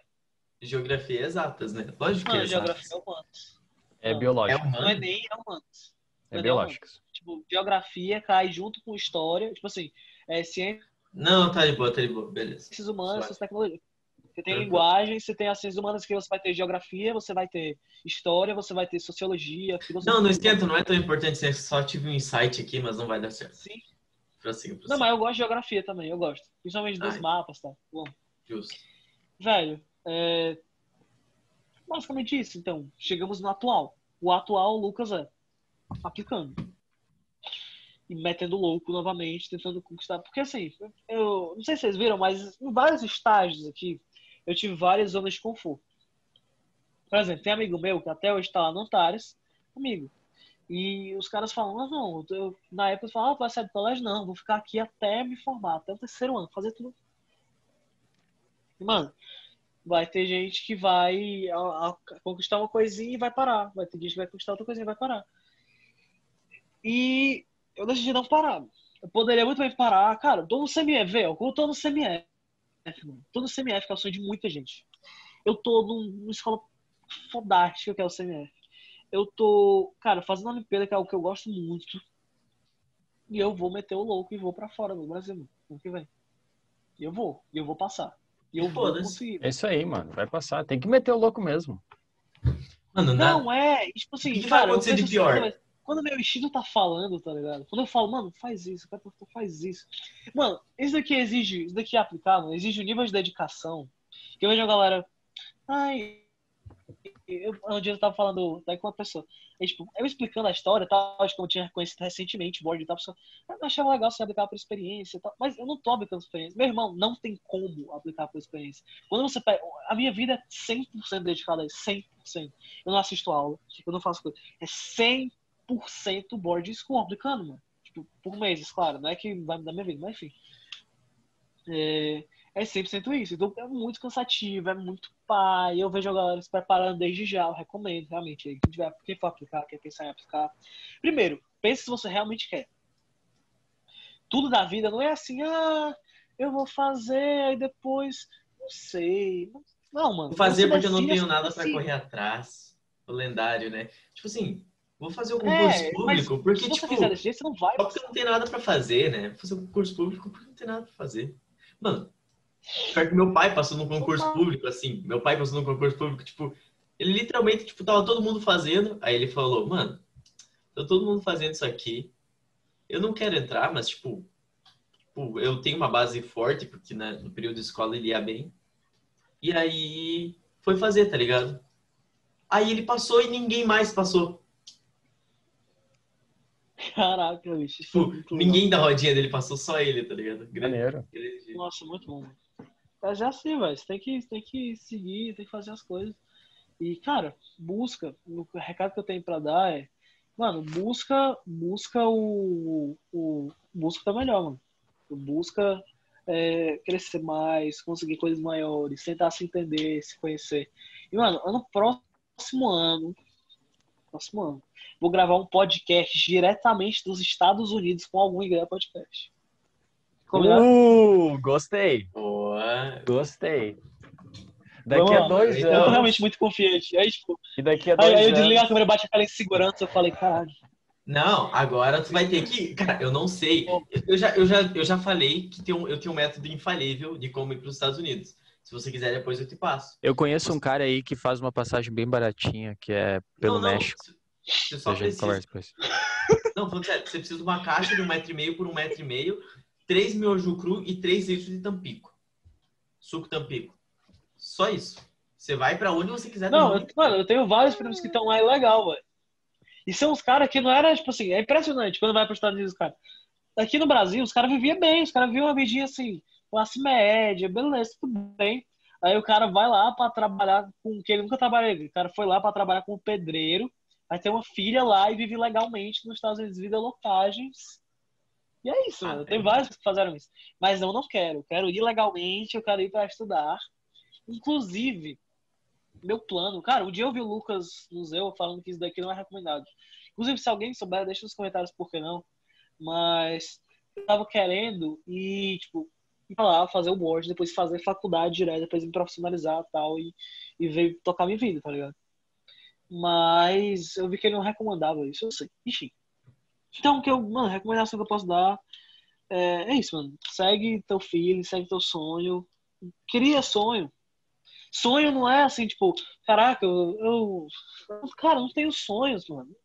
[SPEAKER 1] Geografia exatas, né? Lógico que é exatas.
[SPEAKER 2] geografia é humanos.
[SPEAKER 3] É biológico.
[SPEAKER 1] É
[SPEAKER 2] Não é
[SPEAKER 1] humano?
[SPEAKER 2] nem é humanos.
[SPEAKER 3] É
[SPEAKER 2] não é
[SPEAKER 3] biológico.
[SPEAKER 2] Tipo, geografia cai junto com história. Tipo assim, é ciências
[SPEAKER 1] Não, tá de boa, tá de boa. Beleza.
[SPEAKER 2] humanas,
[SPEAKER 1] Suave.
[SPEAKER 2] ciências tecnologia. Você tem
[SPEAKER 1] Tranquilo.
[SPEAKER 2] linguagem, você tem as ciências humanas que você vai ter geografia, você vai ter história, você vai ter sociologia, filosofia.
[SPEAKER 1] Não, não esquenta, não é tão importante. Eu só tive um insight aqui, mas não vai dar certo.
[SPEAKER 2] Sim.
[SPEAKER 1] Prossiga, prossiga.
[SPEAKER 2] Não, mas eu gosto de geografia também, eu gosto. Principalmente dos
[SPEAKER 1] Ai.
[SPEAKER 2] mapas, tá? Bom,
[SPEAKER 1] Justo.
[SPEAKER 2] velho, é... basicamente isso. Então, chegamos no atual. O atual, Lucas é aplicando. E metendo louco novamente, tentando conquistar. Porque assim, eu não sei se vocês viram, mas em vários estágios aqui, eu tive várias zonas de conforto. Por exemplo, tem amigo meu que até hoje tá lá no Antares, amigo. E os caras falam, ah, não, eu, na época eu falava, ah, vai sair do colégio? Não, vou ficar aqui até me formar, até o terceiro ano, fazer tudo. Mano, vai ter gente que vai a- a- conquistar uma coisinha e vai parar. Vai ter gente que vai conquistar outra coisinha e vai parar. E eu decidi não parar. Eu poderia muito bem parar. Cara, eu tô no CMF, velho. Eu tô no CMF, mano. Tô no CMF, que é o sonho de muita gente. Eu tô num- numa escola fodástica, que é o CMF. Eu tô, cara, fazendo a Olimpíada, que é algo que eu gosto muito. E eu vou meter o louco e vou pra fora do Brasil, mano, ano que vem. E eu vou. E eu vou passar. E eu vou conseguir.
[SPEAKER 3] É isso aí, mano. Vai passar. Tem que meter o louco mesmo.
[SPEAKER 1] Mano, nada.
[SPEAKER 2] Não, é. Tipo assim,
[SPEAKER 1] O que vai
[SPEAKER 2] cara, eu
[SPEAKER 1] acontecer de
[SPEAKER 2] penso
[SPEAKER 1] pior?
[SPEAKER 2] assim, quando meu instinto tá falando, tá ligado? Quando eu falo, mano, faz isso, cara, faz isso. Mano, isso daqui exige, isso daqui é aplicado, mano, exige um nível de dedicação. Que eu vejo a galera. Ai. Eu, um dia eu tava falando daí com uma pessoa. Tipo, eu explicando a história tal, acho que eu tinha conhecido recentemente board e tal, pessoa. "Ah, Eu achava legal você aplicar por experiência tal. Mas eu não tô aplicando por experiência. Meu irmão, não tem como aplicar por experiência. Quando você pega. A minha vida é 100% dedicada a isso. 100%. Eu não assisto aula, eu não faço coisa. É 100% board school aplicando, mano. Tipo, por meses, claro. Não é que vai mudar minha vida, mas enfim. É, é 100% isso. Então é muito cansativo, é muito pai. Eu vejo a galera se preparando desde já. Eu recomendo, realmente. Quem, tiver, quem for aplicar, quem pensar em aplicar. Primeiro, pense se você realmente quer. Tudo da vida não é assim, ah, eu vou fazer, e depois. Não sei. Não, mano.
[SPEAKER 1] Vou fazer porque eu não tenho nada
[SPEAKER 2] decide.
[SPEAKER 1] correr atrás. O lendário, né? Tipo assim, vou fazer o
[SPEAKER 2] É,
[SPEAKER 1] concurso
[SPEAKER 2] mas
[SPEAKER 1] público, porque,
[SPEAKER 2] se você
[SPEAKER 1] tipo,
[SPEAKER 2] fizer desse jeito, você não vai.
[SPEAKER 1] só porque não tem nada pra fazer, né? Vou fazer um concurso público porque não tem nada pra fazer. Mano, pior que meu pai passou num concurso público, assim. Meu pai passou num concurso público, tipo, ele literalmente, tipo, tava todo mundo fazendo. Aí ele falou, mano, tá todo mundo fazendo isso aqui. Eu não quero entrar, mas, tipo, tipo, eu tenho uma base forte, porque né, no período de escola ele ia bem. E aí foi fazer, tá ligado? Aí ele passou e ninguém mais passou.
[SPEAKER 2] Caraca, bicho. é
[SPEAKER 1] Tipo, ninguém da rodinha dele passou, só ele, tá ligado? Grande,
[SPEAKER 3] Maneiro.
[SPEAKER 1] grande.
[SPEAKER 2] Nossa, muito bom. mano. Mas é assim, velho. Você tem que, tem que seguir, tem que fazer as coisas. E, cara, busca. O recado que eu tenho pra dar é. Mano, busca, busca o. o busca o melhor, mano. Busca é, crescer mais, conseguir coisas maiores, tentar se entender, se conhecer. E, mano, ano próximo ano. Próximo ano. Vou gravar um podcast diretamente dos Estados Unidos com algum ideia podcast. Combinado?
[SPEAKER 3] Uh, gostei.
[SPEAKER 1] Boa.
[SPEAKER 3] Gostei. Daqui
[SPEAKER 2] Vamos
[SPEAKER 3] a
[SPEAKER 2] lá.
[SPEAKER 3] dois
[SPEAKER 1] Então,
[SPEAKER 2] Eu tô
[SPEAKER 3] anos.
[SPEAKER 2] realmente muito confiante. Aí, tipo,
[SPEAKER 3] E daqui a
[SPEAKER 2] aí,
[SPEAKER 3] dois
[SPEAKER 2] aí eu
[SPEAKER 3] anos.
[SPEAKER 2] desliguei a câmera, bate aquela insegurança, eu falei, caralho.
[SPEAKER 1] Não, agora tu vai ter que. Cara, eu não sei. Eu já, eu já, eu já falei que tem um, eu tenho um método infalível de como ir para os Estados Unidos. Se você quiser, depois eu te passo.
[SPEAKER 3] Eu conheço um cara aí que faz uma passagem bem baratinha, que é pelo
[SPEAKER 1] não, não,
[SPEAKER 3] México.
[SPEAKER 1] Você só precisa. Não, falando sério, você precisa de uma caixa de um metro e meio por um metro e meio, três miojo cru e três litros de tampico. Suco tampico. Só isso. Você vai pra onde você quiser.
[SPEAKER 2] Não, eu, mano, eu tenho vários primos que estão lá e é legal, velho. E são os caras que não era, tipo assim, é impressionante quando vai para os Estados Unidos, cara. Aqui no Brasil, os caras viviam bem, os caras viviam uma vidinha assim, classe média, beleza, tudo bem. Aí o cara vai lá pra trabalhar com que ele nunca trabalhou. O cara foi lá pra trabalhar como pedreiro, vai ter uma filha lá e vive legalmente nos Estados Unidos, vida locagens. E é isso,
[SPEAKER 1] Ah,
[SPEAKER 2] mano.
[SPEAKER 1] é.
[SPEAKER 2] Tem vários que fizeram isso. Mas eu não quero. Eu quero ir legalmente, eu quero ir pra estudar. Inclusive, meu plano. Cara, um dia eu vi o Lucas no Zeu falando que isso daqui não é recomendado. Inclusive, se alguém souber, deixa nos comentários por que não. Mas eu tava querendo ir, tipo, pra lá, fazer o board, depois fazer faculdade direto, depois me profissionalizar tal, e, e ver tocar minha vida, tá ligado? Mas eu vi que ele não recomendava isso, eu sei. Enfim. Então, que eu, mano, recomendação que eu posso dar é, é isso, mano. Segue teu filho, segue teu sonho. Cria sonho. Sonho não é assim, tipo, caraca, eu, eu. Cara, não tenho sonhos, mano.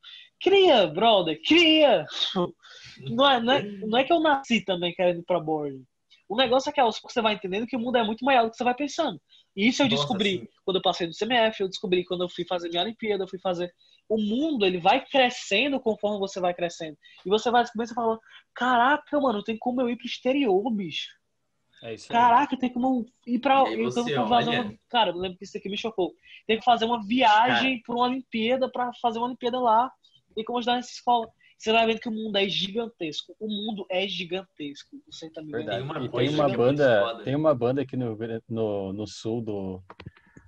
[SPEAKER 2] Cria, brother, cria! Não é, não, é, não é que eu nasci também querendo ir pra board. O negócio é que aos poucos você vai entendendo que o mundo é muito maior do que você vai pensando. E isso eu
[SPEAKER 1] Nossa,
[SPEAKER 2] descobri
[SPEAKER 1] sim.
[SPEAKER 2] quando eu passei no CMF, eu descobri quando eu fui fazer minha Olimpíada, eu fui fazer. O mundo, ele vai crescendo conforme você vai crescendo. E você vai descobrindo, você fala, caraca, mano, tem como eu ir pro exterior, bicho.
[SPEAKER 3] É isso
[SPEAKER 2] Caraca, tem como ir pra.
[SPEAKER 1] Aí
[SPEAKER 2] eu
[SPEAKER 1] você
[SPEAKER 2] tenho que fazer uma... Cara, eu lembro que isso aqui me chocou. Tem que fazer uma viagem por uma Olimpíada pra fazer uma Olimpíada lá. Tem como ajudar nessa escola. Você vai vendo que o mundo é gigantesco. O mundo é gigantesco. Você tá me?
[SPEAKER 3] Verdade.
[SPEAKER 1] Tem uma
[SPEAKER 3] tem
[SPEAKER 1] coisa
[SPEAKER 3] uma
[SPEAKER 1] é
[SPEAKER 3] banda,
[SPEAKER 1] foda.
[SPEAKER 3] tem uma banda aqui no, no, no sul do,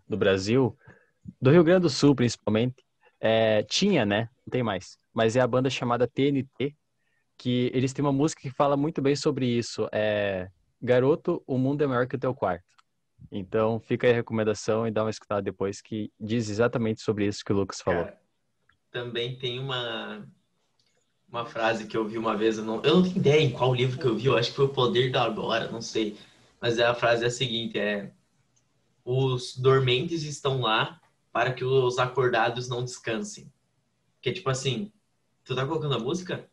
[SPEAKER 3] do Brasil, do Rio Grande do Sul principalmente, é, tinha, né? Não tem mais. Mas é a banda chamada TNT, que eles têm uma música que fala muito bem sobre isso. É Garoto, o mundo é maior que o teu quarto. Então fica aí a recomendação e dá uma escutada depois que diz exatamente sobre isso que o Lucas falou.
[SPEAKER 1] Cara, também tem uma uma frase que eu vi uma vez, eu não, eu não tenho ideia em qual livro que eu vi, eu acho que foi o Poder da Agora, não sei. Mas a frase é a seguinte, é os dormentes estão lá para que os acordados não descansem. Que é tipo assim, tu tá colocando a música?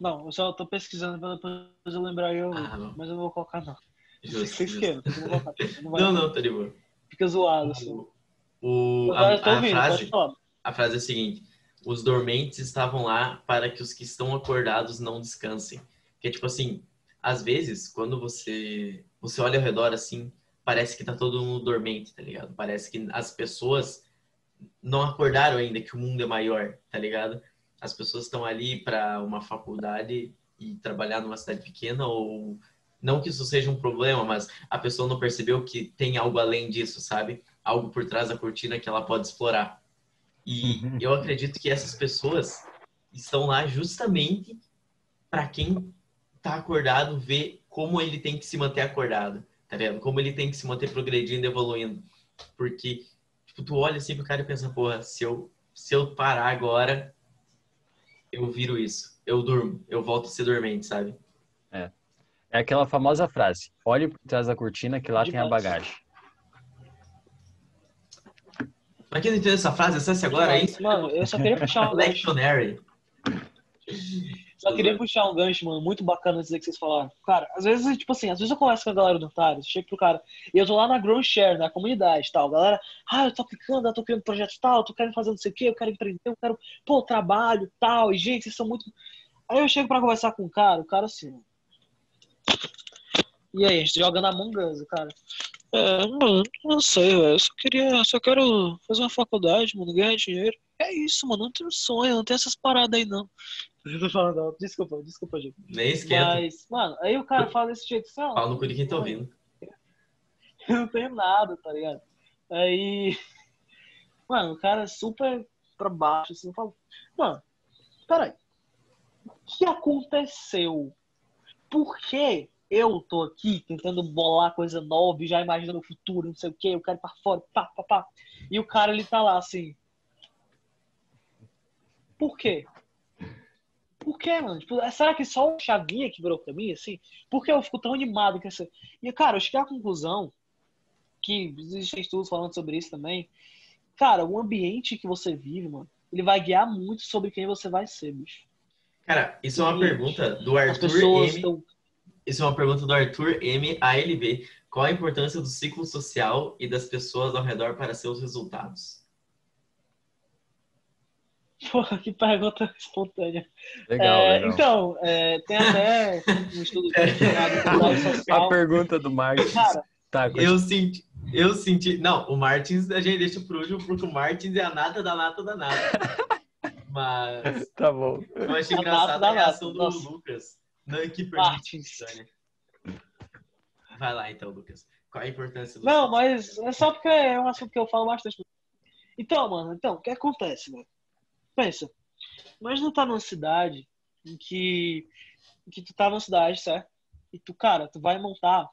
[SPEAKER 2] Não, eu só tô pesquisando pra depois eu lembrar eu.
[SPEAKER 1] Ah.
[SPEAKER 2] Mas eu não vou colocar, não.
[SPEAKER 1] Justo,
[SPEAKER 2] Vocês
[SPEAKER 1] justo.
[SPEAKER 2] queiram, eu não vou colocar. Não, vai-
[SPEAKER 1] Não, não, tá de boa.
[SPEAKER 2] Fica zoado, assim.
[SPEAKER 1] O, a,
[SPEAKER 2] tô
[SPEAKER 1] a
[SPEAKER 2] ouvindo,
[SPEAKER 1] frase. A frase é a seguinte: os dormentes estavam lá para que os que estão acordados não descansem. Que é tipo assim, às vezes, quando você você olha ao redor assim, parece que tá todo mundo dormente, tá ligado? Parece que as pessoas não acordaram ainda que o mundo é maior, tá ligado? As pessoas estão ali para uma faculdade e trabalhar numa cidade pequena ou não que isso seja um problema, mas a pessoa não percebeu que tem algo além disso, sabe? Algo por trás da cortina que ela pode explorar. E eu acredito que essas pessoas estão lá justamente para quem tá acordado ver como ele tem que se manter acordado, tá vendo? Como ele tem que se manter progredindo, evoluindo. Porque tipo, tu olha assim pro cara e pensa, porra, se eu se eu parar agora, eu viro isso. Eu durmo, eu volto a ser dormente, sabe?
[SPEAKER 3] É aquela famosa frase: olhe por trás da cortina que lá tem a bagagem.
[SPEAKER 1] Pra quem não entendeu essa frase, acesse agora aí.
[SPEAKER 2] Mano, eu só queria puxar um gancho. Só queria puxar um gancho, mano, muito bacana dizer que vocês falaram. Cara, às vezes, tipo assim, às vezes eu converso com a galera do Otários, chego pro cara, e eu tô lá na Grow Share, na comunidade tal. Galera, ah, eu tô aplicando, eu tô criando projeto tal, tô querendo fazer não sei o quê, eu quero empreender, eu quero, pô, trabalho tal. E, gente, vocês são muito. Aí eu chego pra conversar com o cara, o cara assim. E aí, a gente joga na Among Us, cara. É, mano, não sei, velho. Eu só queria, só quero fazer uma faculdade, mano, ganhar dinheiro. É isso, mano, não tenho sonho, não tem essas paradas aí, não. Eu tô falando, não. Desculpa, desculpa, gente.
[SPEAKER 1] Nem esquenta.
[SPEAKER 2] Mas, mano, aí o cara fala desse jeito, assim, ó,
[SPEAKER 1] Pau no cu de quem tá ouvindo.
[SPEAKER 2] eu não tenho nada, tá ligado? Aí, mano, o cara é super pra baixo, assim, fala, mano, peraí, o que aconteceu? Por que eu tô aqui tentando bolar coisa nova e já imaginando o futuro, não sei o que, eu quero ir pra fora, pá, pá, pá. E o cara, ele tá lá, assim, Por quê? Por quê, mano? Tipo, será que só o chavinha que virou pra mim, assim? Por que eu fico tão animado com essa... E, cara, eu cheguei à conclusão que existem estudos falando sobre isso também. Cara, o ambiente que você vive, mano, ele vai guiar muito sobre quem você vai ser, bicho.
[SPEAKER 1] Cara, isso é uma pergunta do Arthur M. Estão... Isso é uma pergunta do Arthur M. ALB. Qual a importância do ciclo social e das pessoas ao redor para seus resultados?
[SPEAKER 2] Porra, que pergunta espontânea.
[SPEAKER 3] Legal,
[SPEAKER 2] é,
[SPEAKER 3] legal.
[SPEAKER 2] Então, é, tem até um estudo
[SPEAKER 3] A pergunta do Marcos. Cara,
[SPEAKER 1] tá, eu senti, eu senti. Não, o Martins a gente deixa pro último, porque o Martins é a nata da nata da nata. Mas.
[SPEAKER 3] Tá bom.
[SPEAKER 1] Eu achei engraçado a reação do Nossa. Lucas. Não que. Vai lá então, Lucas. Qual a importância do.
[SPEAKER 2] Não, mas é só porque é um assunto que eu falo bastante. Então, mano, então, o que acontece, mano? Pensa, imagina tá numa cidade em que, em que tu tá numa cidade, certo? E tu, cara, tu vai montar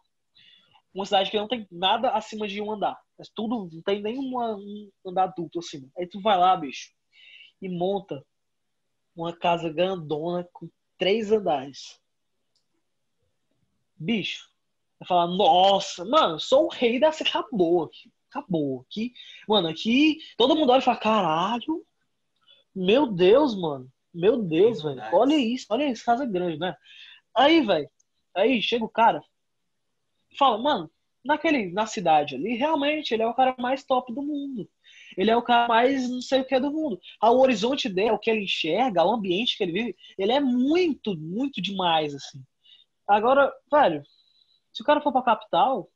[SPEAKER 2] uma cidade que não tem nada acima de um andar. Mas tudo, não tem nenhum um andar adulto acima. Aí tu vai lá, bicho, e monta uma casa grandona com três andares. Bicho, vai falar, nossa, mano, sou o rei dessa. Acabou aqui. Acabou. Aqui, mano, aqui todo mundo olha e fala, caralho, meu Deus, mano. Meu Deus, velho. Olha isso, olha isso, casa grande, né? Aí, velho, aí chega o cara, fala, mano, naquele, na cidade ali, realmente, ele é o cara mais top do mundo. Ele é o cara mais não sei o que é do mundo. Ah, o horizonte dele, o que ele enxerga, o ambiente que ele vive, ele é muito, muito demais, assim. Agora, velho, se o cara for pra capital,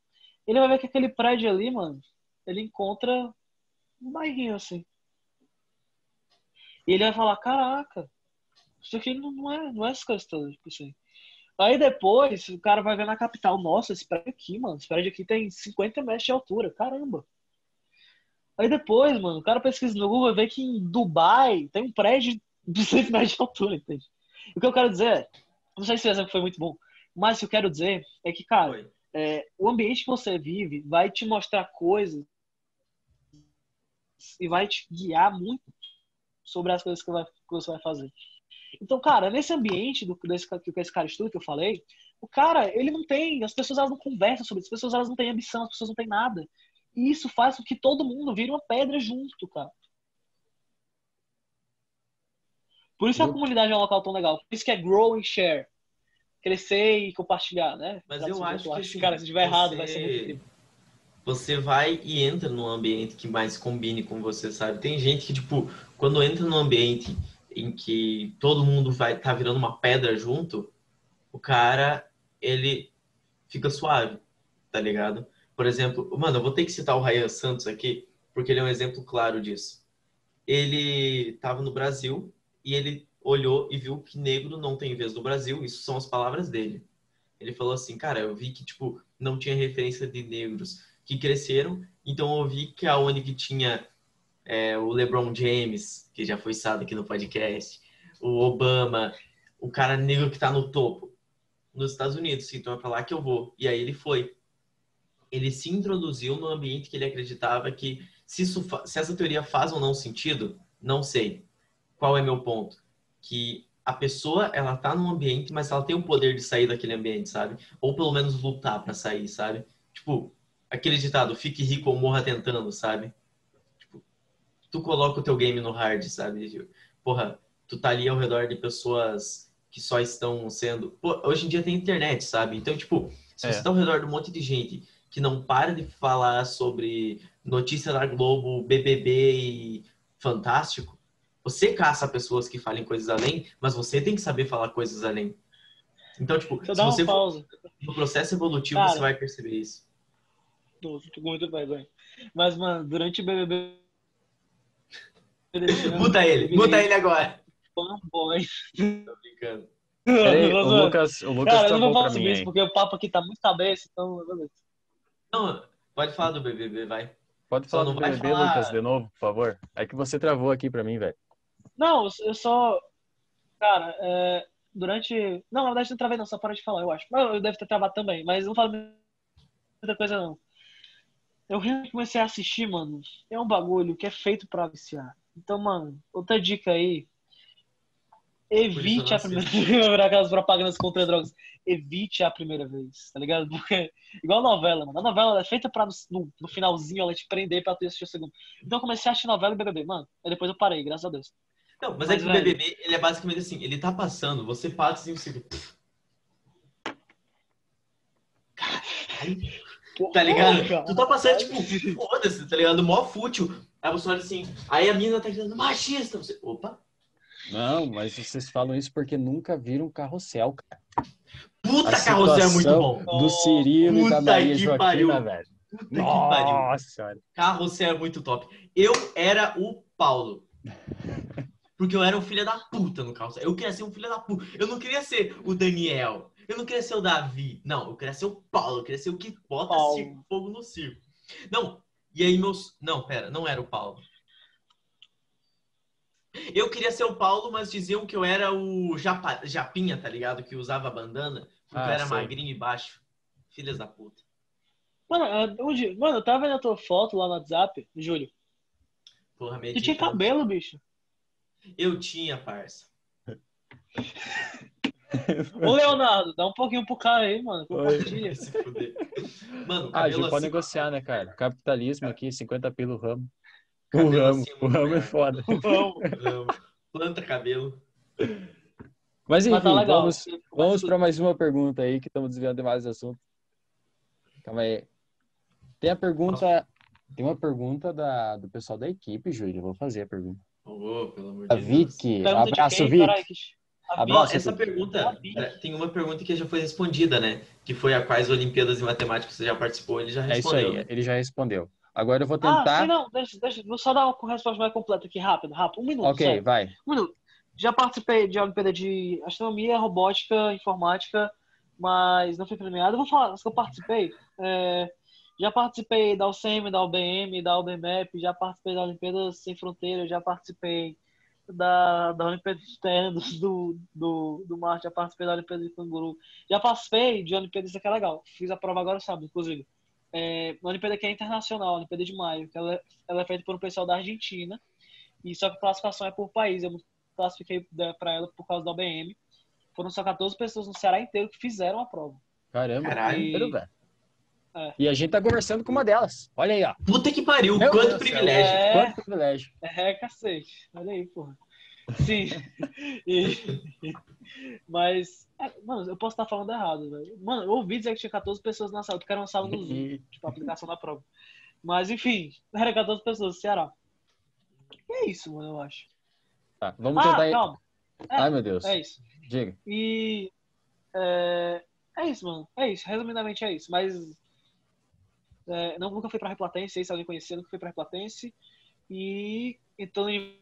[SPEAKER 2] ele vai ver que aquele prédio ali, mano, ele encontra um bairrinho, assim. E ele vai falar, caraca, isso aqui não é, não é essas coisas todas, tipo assim. Aí depois, o cara vai ver na capital, nossa, esse prédio aqui, mano, esse prédio aqui tem 50 metros de altura, caramba. Aí depois, mano, o cara pesquisa no Google e vê que em Dubai tem um prédio de 100 metros de altura, entende? O que eu quero dizer, é, não sei se o exemplo foi muito bom, mas o que eu quero dizer é que, cara, é, o ambiente que você vive vai te mostrar coisas e vai te guiar muito sobre as coisas que, vai, que você vai fazer. Então, cara, nesse ambiente do, desse, que esse cara estuda, que eu falei, o cara, ele não tem, as pessoas elas não conversam sobre isso, as pessoas elas não têm ambição, as pessoas não têm nada. E isso faz com que todo mundo vire uma pedra junto, cara. Por isso a comunidade é um local tão legal. Por isso que é grow and share. Crescer e compartilhar, né?
[SPEAKER 1] Mas eu acho que, assim,
[SPEAKER 2] cara, se estiver você... errado, vai ser muito
[SPEAKER 1] você vai e entra num ambiente que mais combine com você, sabe? Tem gente que, tipo, quando entra num ambiente em que todo mundo vai tá virando uma pedra junto, o cara, ele fica suave, tá ligado? Por exemplo, mano, eu vou ter que citar o Ryan Santos aqui, porque ele é um exemplo claro disso. Ele tava no Brasil e ele olhou e viu que negro não tem vez no Brasil, isso são as palavras dele. Ele falou assim, cara, eu vi que, tipo, não tinha referência de negros que cresceram. Então eu vi que a Uni tinha é, o LeBron James, que já foi citado aqui no podcast, o Obama, o cara negro que está no topo nos Estados Unidos. Então é para lá que eu vou. E aí ele foi. Ele se introduziu no ambiente que ele acreditava que se, isso, se essa teoria faz ou não sentido, não sei. Qual é meu ponto? Que a pessoa ela tá num ambiente, mas ela tem o poder de sair daquele ambiente, sabe? Ou pelo menos lutar para sair, sabe? Tipo, aquele ditado, fique rico ou morra tentando, sabe? Tipo, tu coloca o teu game no hard, sabe? Porra, tu tá ali ao redor de pessoas que só estão sendo. Pô, hoje em dia tem internet, sabe? Então, tipo, se é. você tá ao redor de um monte de gente que não para de falar sobre notícia da Globo, BBB e Fantástico, você caça pessoas que falem coisas além, mas você tem que saber falar coisas além. Então, tipo, se você for no processo evolutivo, Cara, você vai perceber isso.
[SPEAKER 2] Tô, tô com muita vergonha. Mas, mano, durante o BBB.
[SPEAKER 1] muta ele, muta ele agora.
[SPEAKER 2] Fanboy.
[SPEAKER 1] Tô brincando.
[SPEAKER 3] Peraí, o Lucas, o Lucas Cara,
[SPEAKER 2] eu
[SPEAKER 3] não
[SPEAKER 2] vou falar sobre isso, porque o papo aqui tá muito cabeça, então.
[SPEAKER 1] Não, pode falar do BBB, vai.
[SPEAKER 3] Pode falar do BBB, falar... Lucas, de novo, por favor. É que você travou aqui pra mim, velho.
[SPEAKER 2] Não, eu só. Cara, é... durante. Não, na verdade não travei, não, só para de falar, eu acho. Eu devo ter travado também, mas não falo muita coisa, não. Eu realmente comecei a assistir, mano. É um bagulho que é feito pra viciar. Então, mano, outra dica aí. Evite a primeira vez. aquelas propagandas contra drogas. Evite a primeira vez, tá ligado? Porque, igual a novela, mano. A novela é feita pra no, no finalzinho ela te prender pra tu assistir o segundo. Então eu comecei a assistir novela e BBB, mano. Aí depois eu parei, graças a Deus.
[SPEAKER 1] Não, mas, é mas é que o BBB, ele é basicamente assim, ele tá passando, você passa assim, você... Caralho. Tá ligado? Tu tá passando, tipo, foda-se, tá ligado? Mó fútil. Aí você olha assim, aí a mina tá dizendo machista. Você, opa.
[SPEAKER 3] Não, mas vocês falam isso porque nunca viram carrossel, cara.
[SPEAKER 1] Puta, a carrossel é muito bom.
[SPEAKER 3] Do Cirilo Puta e da Maria Joaquina,
[SPEAKER 1] pariu.
[SPEAKER 3] velho.
[SPEAKER 1] Puta Nossa, que pariu. Senhora. Carrossel é muito top. Eu era o Paulo. Porque eu era um filho da puta no carrossel. Eu queria ser um filho da puta. Eu não queria ser o Daniel. Eu não queria ser o Davi. Não, eu queria ser o Paulo. Eu queria ser o que bota fogo no circo. Não, e aí meus... Não, pera, não era o Paulo. Eu queria ser o Paulo, mas diziam que eu era o Japa, Japinha, tá ligado? Que usava bandana. Porque ah, eu era sei. magrinho e baixo. Filhas da puta.
[SPEAKER 2] Mano, onde... Mano, eu tava vendo a tua foto lá no WhatsApp, Júlio.
[SPEAKER 1] Porra,
[SPEAKER 2] Tu tinha cabelo, bicho.
[SPEAKER 1] Eu tinha, parça.
[SPEAKER 2] Ô, Leonardo, dá um pouquinho pro cara aí, mano. Compartilha.
[SPEAKER 3] Se fuder. Mano, ah, a gente assim, pode negociar, né, cara? Capitalismo aqui, 50 pelo ramo. O ramo, assim, o ramo é foda. O
[SPEAKER 1] ramo. Planta cabelo.
[SPEAKER 3] Mas enfim, Mas tá vamos, vamos para mais uma pergunta aí, que estamos desviando demais do assunto. Calma aí. Tem a pergunta. Tem uma pergunta da, do pessoal da equipe, Júlio. Eu vou fazer a pergunta.
[SPEAKER 1] Oh, pelo amor
[SPEAKER 3] de a Vicky. Deus. Abraço, Vicky.
[SPEAKER 1] Abraço, essa pergunta, é, tem uma pergunta que já foi respondida, né? Que foi a quais Olimpíadas em Matemática você já participou, ele já respondeu.
[SPEAKER 3] É isso aí, ele já respondeu. Agora eu vou tentar.
[SPEAKER 2] Ah, sim, não, deixa, deixa, vou só dar uma resposta mais completa aqui, rápido, rápido. Um minuto.
[SPEAKER 3] Ok,
[SPEAKER 2] sério.
[SPEAKER 3] vai.
[SPEAKER 2] Um minuto. Já participei de Olimpíada de Astronomia, Robótica, Informática, mas não fui premiado. Eu vou falar que eu participei. É, já participei da UCM, da UBM, da UBMEP, já participei da Olimpíada Sem Fronteiras, já participei da, da Olimpíada Externa do, do, do Mar, já participei da Olimpíada de Canguru, já participei de Olimpíada, isso aqui é legal. Fiz a prova agora sábado, inclusive é, uma Olimpíada que é internacional, a Olimpíada de Maio, que ela, ela é feita por um pessoal da Argentina, e só que a classificação é por país. Eu classifiquei para ela por causa da OBM. Foram só 14 pessoas no Ceará inteiro que fizeram a prova.
[SPEAKER 3] Caramba, Caralho. E... velho. É. E a gente tá conversando com uma delas. Olha aí, ó.
[SPEAKER 1] Puta que pariu, Meu quanto Deus privilégio.
[SPEAKER 3] É... Quanto privilégio.
[SPEAKER 2] É, cacete. Olha aí, porra. Sim. E... Mas, é, mano, eu posso estar falando errado, velho. Mano, eu ouvi dizer que tinha 14 pessoas na sala, porque era uma sala do Zoom, tipo, a aplicação da prova. Mas, enfim, era 14 pessoas Ceará. E é isso, mano, eu acho.
[SPEAKER 3] Tá, vamos ah, tentar...
[SPEAKER 2] calma.
[SPEAKER 3] É, Ai, meu Deus.
[SPEAKER 2] É isso.
[SPEAKER 3] Diga.
[SPEAKER 2] E... É, é isso, mano. É isso. Resumidamente é isso. Mas... É, não, nunca fui pra Replatense, sei se alguém conhecia, nunca fui pra Replatense. E... Então, nível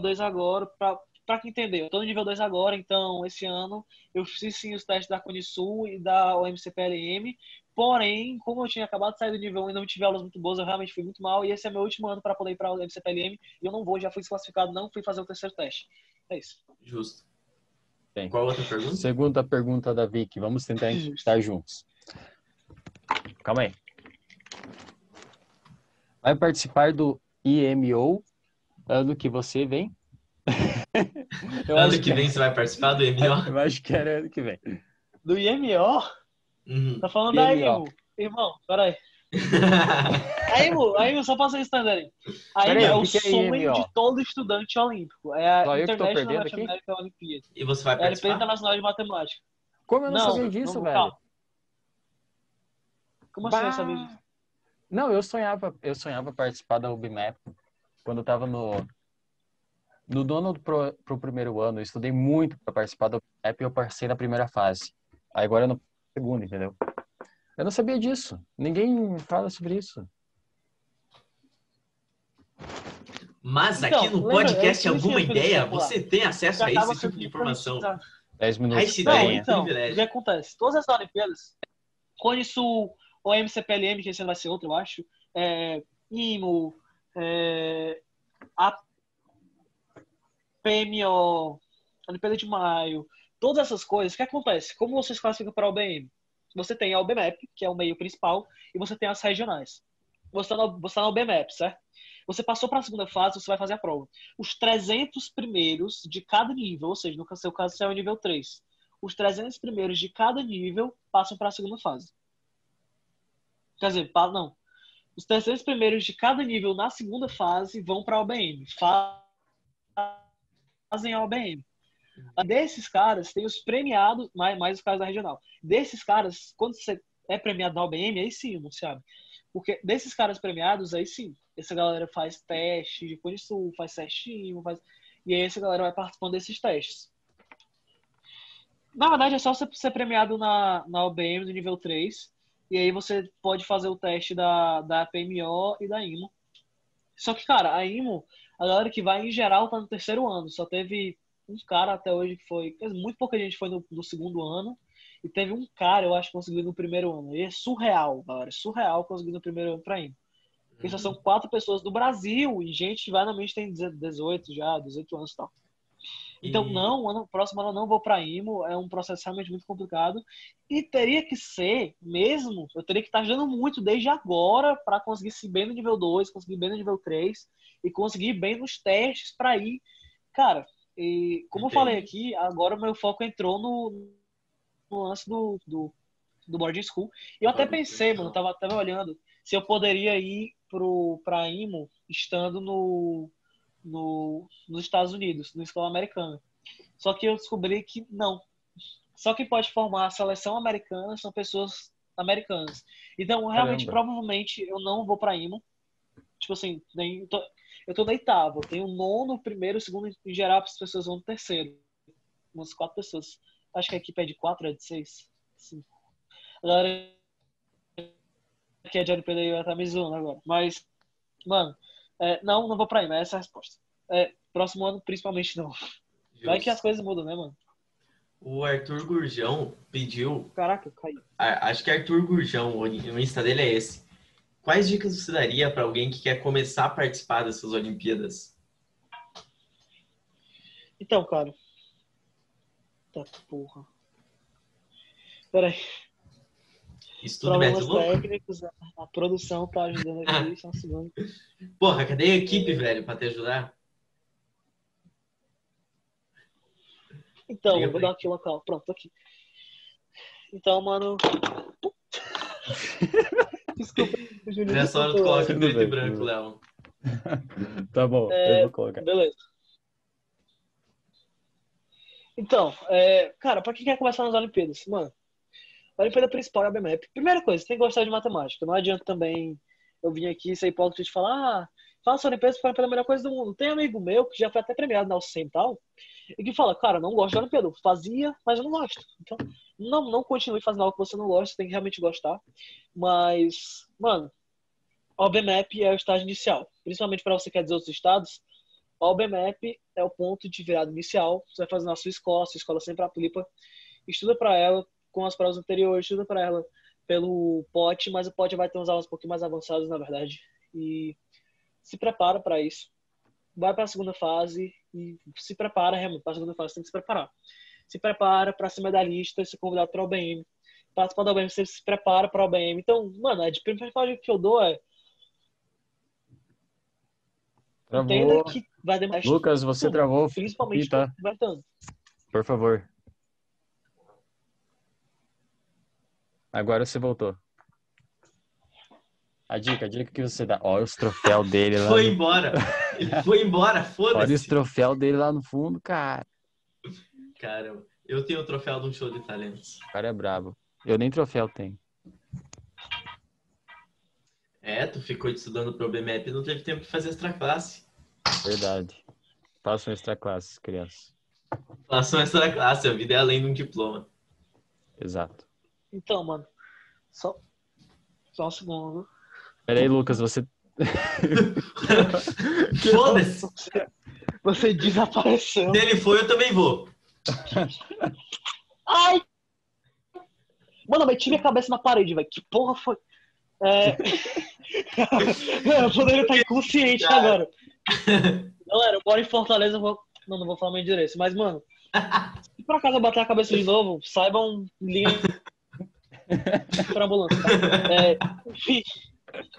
[SPEAKER 2] 2 agora, pra, pra quem entendeu, eu tô no nível 2 agora, então esse ano eu fiz sim os testes da Conisul e da OMCPLM, porém, como eu tinha acabado de sair do nível 1 e não tive aulas muito boas, eu realmente fui muito mal, e esse é meu último ano para poder ir pra OMCPLM, e eu não vou, já fui desclassificado, não fui fazer o terceiro teste. É isso.
[SPEAKER 1] Justo.
[SPEAKER 3] Bem,
[SPEAKER 1] Qual outra pergunta?
[SPEAKER 3] Segunda pergunta da Vicky, vamos tentar estar juntos. Calma aí. Vai participar do IMO ano que você vem.
[SPEAKER 1] ano que, que vem é. você vai participar do IMO?
[SPEAKER 3] Eu acho que era ano que vem.
[SPEAKER 2] Do IMO?
[SPEAKER 1] Uhum.
[SPEAKER 2] Tá falando IMO. da IMO. Irmão, peraí. a IMO, a IMO, só passa isso aí. A IMO é o sonho é de todo estudante olímpico. É a Só International Mathematical Olympiad.
[SPEAKER 1] E você vai participar? É a Olimpíada
[SPEAKER 2] Internacional de Matemática.
[SPEAKER 3] Como eu não, não sabia disso, não, velho? Calma.
[SPEAKER 2] Como assim bah... eu sabia disso?
[SPEAKER 3] Não, eu sonhava, eu sonhava participar da UBMAP quando eu tava no no dono pro, pro primeiro ano, eu estudei muito para participar do app e eu passei na primeira fase. Aí agora no segundo, entendeu? Eu não sabia disso. Ninguém fala sobre isso.
[SPEAKER 1] Mas então, aqui no podcast Alguma Ideia, você tem acesso a esse tipo de informação.
[SPEAKER 3] 10 minutos.
[SPEAKER 2] Não, então, o que acontece? Todas as Olimpíadas, Cone Sul, ou MCPLM, que esse vai ser outro, eu acho, é, IMO, é, a PMO, de Maio, todas essas coisas, o que acontece? Como vocês classificam para a OBM? Você tem a OBMAP, que é o meio principal, e você tem as regionais. Você está na, você tá OBMAP, certo? Você passou para a segunda fase, você vai fazer a prova. Os 300 primeiros de cada nível, ou seja, no seu caso, você é o nível 3. Os 300 primeiros de cada nível passam para a segunda fase. Quer dizer, não. Os 300 primeiros de cada nível na segunda fase vão para a OBM. Fazem a OBM. Desses caras, tem os premiados, mais, mais os caras da regional. Desses caras, quando você é premiado na OBM, aí sim, não sabe. Porque desses caras premiados, aí sim, essa galera faz teste de Cone Sul, faz testinho, faz... e aí essa galera vai participando desses testes. Na verdade, é só você ser premiado na, na OBM do nível 3, e aí você pode fazer o teste da, da PMO e da IMO. Só que, cara, a IMO, a galera que vai em geral tá no terceiro ano. Só teve um cara até hoje que foi. Muito pouca gente foi no, no segundo ano. E teve um cara, eu acho, que conseguiu no primeiro ano. E é surreal, galera. Surreal conseguir no primeiro ano pra IMO. Porque só são quatro pessoas do Brasil. E gente, vai na mente, tem 18 já, 18 anos e tal. Então, e... não, ano próximo ano eu não vou para IMO, é um processo realmente muito complicado. E teria que ser, mesmo, eu teria que estar ajudando muito desde agora para conseguir se bem no nível 2, conseguir bem no nível 3 e conseguir bem nos testes para ir. Cara, e como Entendi. eu falei aqui, agora o meu foco entrou no, no lance do, do, do boarding school. E eu até pensei, mano, tava, tava olhando se eu poderia ir pro, pra IMO estando no no, nos Estados Unidos, na escola americana. Só que eu descobri que não. Só que pode formar a seleção americana são pessoas americanas. Então, realmente, Caramba. provavelmente, eu não vou para IMO. Tipo assim, nem, eu, tô, eu tô na oitava. Tenho nono, primeiro, segundo, em geral, as pessoas vão no terceiro. Umas quatro pessoas. Acho que a equipe é de quatro, é de seis. Cinco. Agora, que é de vai tá me zoando agora. Mas, mano, é, não, não vou pra IMA, essa é a resposta. É, próximo ano, principalmente não. Justo. Vai que as coisas mudam, né, mano?
[SPEAKER 1] O Arthur Gurjão pediu.
[SPEAKER 2] Caraca, eu caí.
[SPEAKER 1] Acho que Arthur Gurjão, o Insta dele é esse. Quais dicas você daria para alguém que quer começar a participar dessas Olimpíadas?
[SPEAKER 2] Então, cara. Tá porra. Peraí.
[SPEAKER 1] Estudo Problemas
[SPEAKER 2] técnicos, a, produção tá ajudando aqui, só um segundo.
[SPEAKER 1] Porra, cadê a equipe, velho, pra te ajudar?
[SPEAKER 2] Então, eu vou dar aqui o local. Pronto, aqui. Então, mano.
[SPEAKER 1] Desculpa, Juninho. Nessa hora tu coloca preto e branco, Léo.
[SPEAKER 3] tá bom, é, eu vou colocar.
[SPEAKER 2] Beleza. Então, é, cara, pra quem quer começar nas Olimpíadas, mano, a Olimpíada principal é a BMAP. Primeira coisa, tem que gostar de matemática. Não adianta também eu vir aqui ser hipócrita e falar, ah, faça a Olimpíada para a melhor coisa do mundo. Tem amigo meu que já foi até premiado na UCM e tal, e que fala, cara, não gosto da Olimpíada. Fazia, mas eu não gosto. Então, não, não continue fazendo algo que você não gosta, você tem que realmente gostar. Mas, mano, a OBMAP é o estágio inicial. Principalmente para você que quer dizer outros estados, a OBMAP é o ponto de virada inicial. Você vai fazer na sua escola, sua escola sempre aplica. Estuda para ela, com as provas anteriores, estuda para ela pelo pote, mas o pote vai ter uns aulas um pouquinho mais avançados, na verdade. E se prepara para isso. Vai para a segunda fase e se prepara realmente para a segunda fase, tem que se preparar. Se prepara para ser medalhista, ser convidado para o OBM. Participar da OBM, você se prepara para o OBM. Então, mano, a de primeira fase que eu dou é
[SPEAKER 3] Travou. que vai demorar. Lucas, você tudo, travou.
[SPEAKER 2] Principalmente tá.
[SPEAKER 3] Por favor. Agora você voltou. A dica, a dica que você dá. Olha os troféus dele lá.
[SPEAKER 1] Foi no... embora. Ele foi embora, foda-se.
[SPEAKER 3] Olha os troféus dele lá no fundo, cara.
[SPEAKER 1] Cara, eu tenho o troféu de um show de talentos.
[SPEAKER 3] O cara é brabo. Eu nem troféu tenho.
[SPEAKER 1] É, tu ficou estudando pro BMAP e não teve tempo de fazer extra classe.
[SPEAKER 3] Verdade. Façam extra classe, crianças.
[SPEAKER 1] Façam extra classe, a vida é além de um diploma.
[SPEAKER 3] Exato.
[SPEAKER 2] Então, mano, só, só um segundo.
[SPEAKER 3] Peraí, Lucas, você.
[SPEAKER 1] Foda-se!
[SPEAKER 2] Você desapareceu.
[SPEAKER 1] Se ele foi, eu também vou.
[SPEAKER 2] Ai! Mano, eu meti minha cabeça na parede, velho. Que porra foi? É... eu poderia estar inconsciente agora. Galera, eu moro em Fortaleza, eu vou... não, não vou falar meu endereço, mas, mano, se por acaso eu bater a cabeça de novo, saibam, liguem pra ambulância. É, enfim,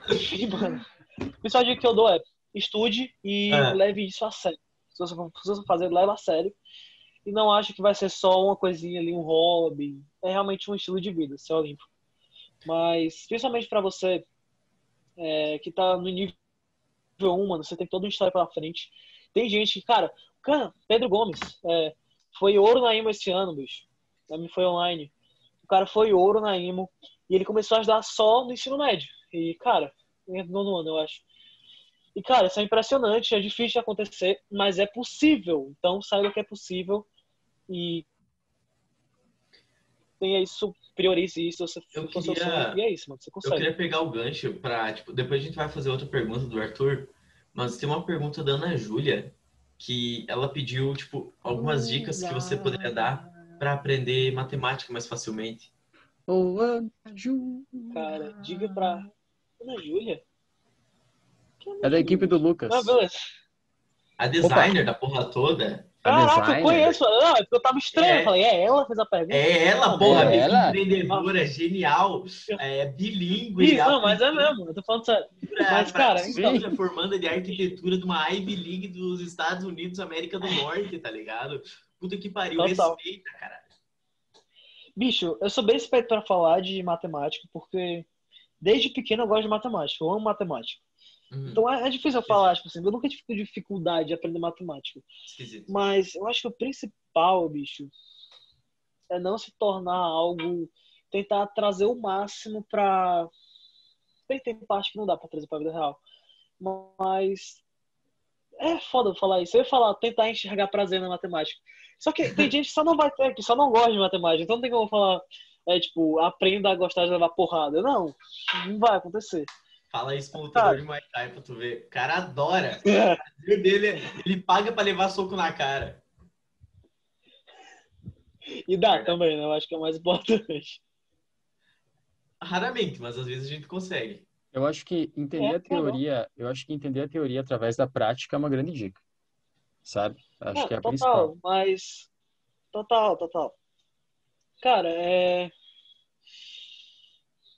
[SPEAKER 2] enfim, mano. O mensagem que eu dou é estude e
[SPEAKER 1] É.
[SPEAKER 2] leve isso a sério. Se você for fazer, leva a sério. E não ache que vai ser só uma coisinha ali, um hobby. É realmente um estilo de vida, ser olímpico. Mas, principalmente para você é, que tá no nível 1, mano, você tem toda uma história pela frente. Tem gente que, cara, cara Pedro Gomes é, foi ouro na IMO esse ano, bicho. Foi online. O cara foi ouro na IMO e ele começou a ajudar só no ensino médio. E, cara, no nono ano, eu acho. E, cara, isso é impressionante, é difícil de acontecer, mas é possível. Então, saiba que é possível e tenha isso, priorize isso. Você
[SPEAKER 1] Eu
[SPEAKER 2] for
[SPEAKER 1] queria-
[SPEAKER 2] sonho, e é isso, mano, você
[SPEAKER 1] Eu
[SPEAKER 2] consegue.
[SPEAKER 1] queria pegar o gancho pra, tipo, depois a gente vai fazer outra pergunta do Arthur, mas tem uma pergunta da Ana Júlia, que ela pediu, tipo, algumas dicas que você poderia dar pra aprender matemática mais facilmente.
[SPEAKER 3] Ô, Ana Ju.
[SPEAKER 2] Cara, diga pra Ana Júlia.
[SPEAKER 3] É da equipe do Lucas.
[SPEAKER 2] Ah, beleza.
[SPEAKER 1] A designer da porra toda
[SPEAKER 2] Caraca, eu conheço. Ah, eu tava estranho.
[SPEAKER 1] É.
[SPEAKER 2] Eu falei, é ela que fez a pergunta?
[SPEAKER 1] é ela,
[SPEAKER 2] Não,
[SPEAKER 1] porra,
[SPEAKER 3] é ela?
[SPEAKER 1] empreendedora, genial, é, bilíngue.
[SPEAKER 2] Não, mas é mesmo, eu tô falando sério. Mas, cara,
[SPEAKER 1] então... formanda de arquitetura de uma Ivy League dos Estados Unidos, América do Norte, tá ligado? Puta que pariu,
[SPEAKER 2] Total.
[SPEAKER 1] respeita, caralho.
[SPEAKER 2] Bicho, eu sou bem suspeito pra falar de matemática, porque desde pequeno eu gosto de matemática, eu amo matemática.
[SPEAKER 1] Hum,
[SPEAKER 2] Então é, é difícil eu falar, tipo assim, eu nunca tive dificuldade de aprender matemática.
[SPEAKER 1] esquisito.
[SPEAKER 2] Mas eu acho que o principal, bicho, é não se tornar algo. Tentar trazer o máximo pra. Tem, tem parte que não dá pra trazer pra vida real. Mas. É foda falar isso. Eu ia falar, tentar enxergar prazer na matemática. Só que tem gente que só não vai ter, que só não gosta de matemática. Então não tem como falar, é tipo, aprenda a gostar de levar porrada. Não, não vai acontecer.
[SPEAKER 1] Fala isso com o
[SPEAKER 2] Cara.
[SPEAKER 1] lutador de Muay Thai pra tu ver. O cara adora. O prazer dele, é- ele paga pra levar soco na cara.
[SPEAKER 2] E dá também, né? Eu acho que é o mais importante.
[SPEAKER 1] Raramente, mas às vezes a gente consegue.
[SPEAKER 3] Eu acho que entender
[SPEAKER 2] É,
[SPEAKER 3] a teoria, eu acho que entender a teoria através da prática é uma grande dica. Sabe? Acho
[SPEAKER 2] Não,
[SPEAKER 3] que é a
[SPEAKER 2] total,
[SPEAKER 3] principal.
[SPEAKER 2] mas. Total, total. Cara, é.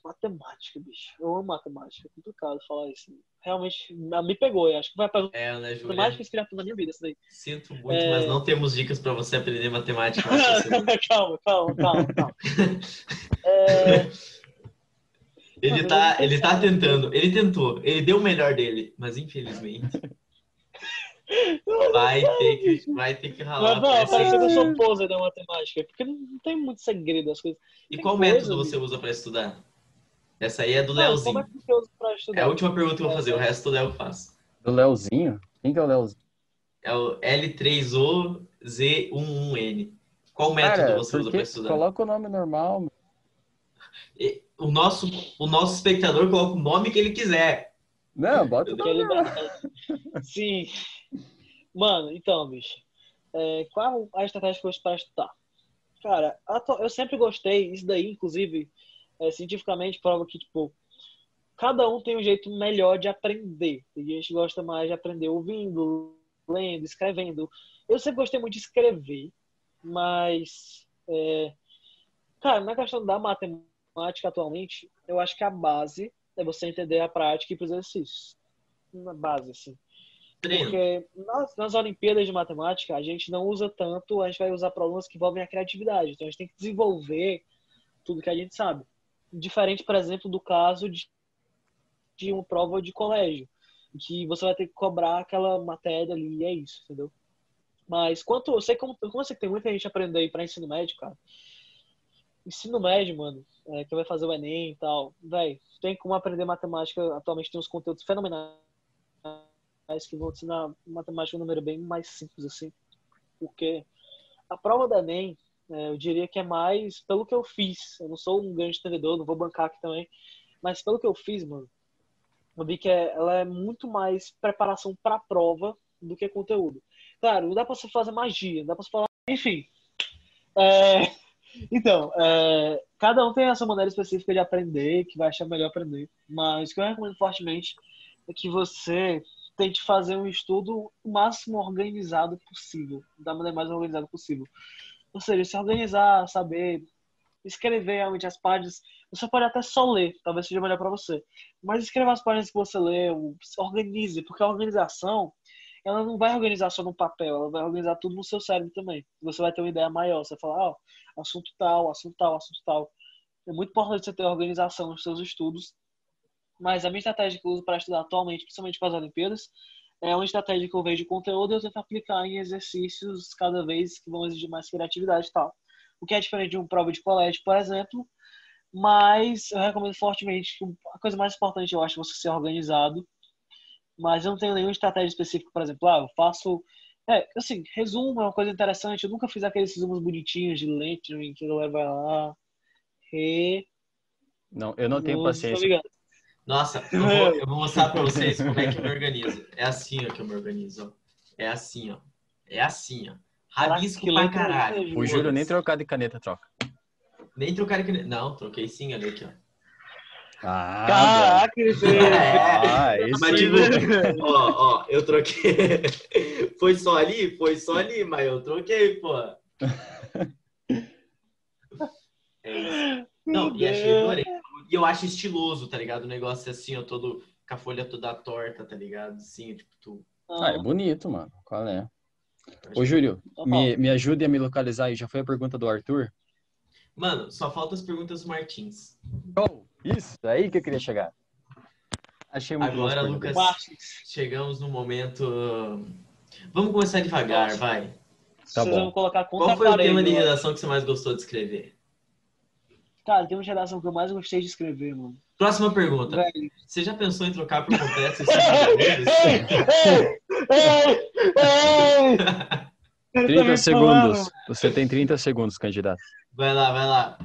[SPEAKER 2] Matemática, bicho. Eu amo matemática. É complicado falar isso. Realmente me pegou. Eu acho que vai pra
[SPEAKER 1] É, né, Júlia?
[SPEAKER 2] matemática que criar na minha vida isso daí.
[SPEAKER 1] Sinto muito,
[SPEAKER 2] É.
[SPEAKER 1] mas não temos dicas pra você aprender matemática.
[SPEAKER 2] calma, calma, calma, calma. É,
[SPEAKER 1] ele, tá, ele tá
[SPEAKER 2] pensava.
[SPEAKER 1] tentando. Ele tentou. Ele deu o melhor dele, mas infelizmente vai ter que, vai ter que ralar.
[SPEAKER 2] mas
[SPEAKER 1] essa-
[SPEAKER 2] parece que eu sou poser da matemática. Porque não, tem muito segredo as coisas.
[SPEAKER 1] E
[SPEAKER 2] tem
[SPEAKER 1] qual
[SPEAKER 2] coisa,
[SPEAKER 1] método
[SPEAKER 2] bicho.
[SPEAKER 1] você usa pra estudar? Essa aí é do
[SPEAKER 2] Não,
[SPEAKER 1] Leozinho.
[SPEAKER 2] como é que eu uso pra
[SPEAKER 1] É
[SPEAKER 2] estudar?
[SPEAKER 1] a última pergunta que eu vou fazer, o resto o Léo faz.
[SPEAKER 3] Do Leozinho? Quem que é o Leozinho?
[SPEAKER 1] É o L3OZ11N. Qual método
[SPEAKER 3] Cara,
[SPEAKER 1] você usa pra estudar?
[SPEAKER 3] coloca o nome normal.
[SPEAKER 1] E- O nosso, o nosso espectador coloca o nome que ele quiser.
[SPEAKER 3] Não, bota o nome.
[SPEAKER 2] Sim. Mano, então, bicho. É, qual a estratégia que eu uso para estudar? Cara, eu sempre gostei, isso daí, inclusive, é, cientificamente prova que, tipo, cada um tem um jeito melhor de aprender. Tem gente gosta mais de aprender ouvindo, lendo, escrevendo. Eu sempre gostei muito de escrever, mas, é, cara, na questão da matemática atualmente, eu acho que a base é você entender a prática e os exercícios. Na base, assim. Porque nas, nas Olimpíadas de Matemática, a gente não usa tanto, a gente vai usar problemas que envolvem a criatividade. Então, a gente tem que desenvolver tudo que a gente sabe. Diferente, por exemplo, do caso de, de uma prova de colégio, que você vai ter que cobrar aquela matéria ali, e é isso, entendeu? Mas quanto eu sei como, como eu sei que tem muita gente aprendendo aí para ensino médio, cara. Ensino médio, mano, é, que vai fazer o Enem e tal, velho, tem como aprender matemática. Atualmente tem uns conteúdos fenomenais que vão ensinar matemática um número bem mais simples assim. Porque a prova da Enem, é, eu diria que é mais pelo que eu fiz. Eu não sou um grande entendedor, não vou bancar aqui também. Mas pelo que eu fiz, mano, eu vi que é- ela é muito mais preparação para a prova do que conteúdo. Claro, não dá para você fazer magia, não dá para você falar. Enfim. É, Então, é, cada um tem a sua maneira específica de aprender, que vai achar melhor aprender. Mas o que eu recomendo fortemente é que você tente fazer um estudo o máximo organizado possível, da maneira mais organizada possível. Ou seja, se organizar, saber escrever realmente as páginas. Você pode até só ler, talvez seja melhor para você. Mas escreva as páginas que você leu, organize, porque a organização, ela não vai organizar só no papel, ela vai organizar tudo no seu cérebro também. Você vai ter uma ideia maior. Você fala, ó, oh, assunto tal, assunto tal, assunto tal. É muito importante você ter organização nos seus estudos. Mas a minha estratégia que eu uso para estudar atualmente, principalmente para as Olimpíadas, é uma estratégia que eu vejo de conteúdo e eu tento aplicar em exercícios cada vez que vão exigir mais criatividade e tal. O que é diferente de uma prova de colégio, por exemplo. Mas eu recomendo fortemente que a coisa mais importante eu acho é você ser organizado. Mas eu não tenho nenhuma estratégia específica, por exemplo, ah, eu faço. É, assim, resumo é uma coisa interessante. Eu nunca fiz aqueles resumos bonitinhos de lettering que a galera vai lá. Re.
[SPEAKER 3] Não, eu não tenho paciência.
[SPEAKER 1] Nossa, eu vou, eu vou mostrar pra vocês como é que eu me organizo. É assim ó, que eu me organizo. Ó. É assim, ó. É assim, ó. Rabisco pra caralho.
[SPEAKER 3] O Júlio nem trocar de caneta troca.
[SPEAKER 1] Nem trocar de caneta. Não, troquei sim, olha aqui, ó.
[SPEAKER 3] Ah,
[SPEAKER 2] Caraca, esse...
[SPEAKER 3] ah, esse...
[SPEAKER 1] Mas, tipo, ó, ó, eu troquei. Foi só ali? Foi só ali, mas eu troquei, pô. É Não, e achei adorei. E eu acho estiloso, tá ligado? O negócio assim, ó, todo com a folha toda torta, tá ligado? Assim, tipo, tu...
[SPEAKER 3] Ah, é bonito, mano. Qual é? Ô, Júlio, me, me ajude a me localizar aí. Já foi a pergunta do Arthur?
[SPEAKER 1] Mano, só falta as perguntas do Martins.
[SPEAKER 3] Oh, isso, é aí que eu queria chegar. Achei muito
[SPEAKER 1] Agora, Lucas, chegamos no momento. Vamos começar devagar, vai.
[SPEAKER 2] Tá bom. Vamos colocar
[SPEAKER 1] Qual foi o tema de redação que você mais gostou de escrever?
[SPEAKER 2] Cara, tem uma geração que eu mais gostei de escrever, mano.
[SPEAKER 1] Próxima pergunta. Velho. Você já pensou em trocar por completo esses
[SPEAKER 3] 30 segundos. Você tem 30 segundos, candidato.
[SPEAKER 1] Vai lá, vai lá.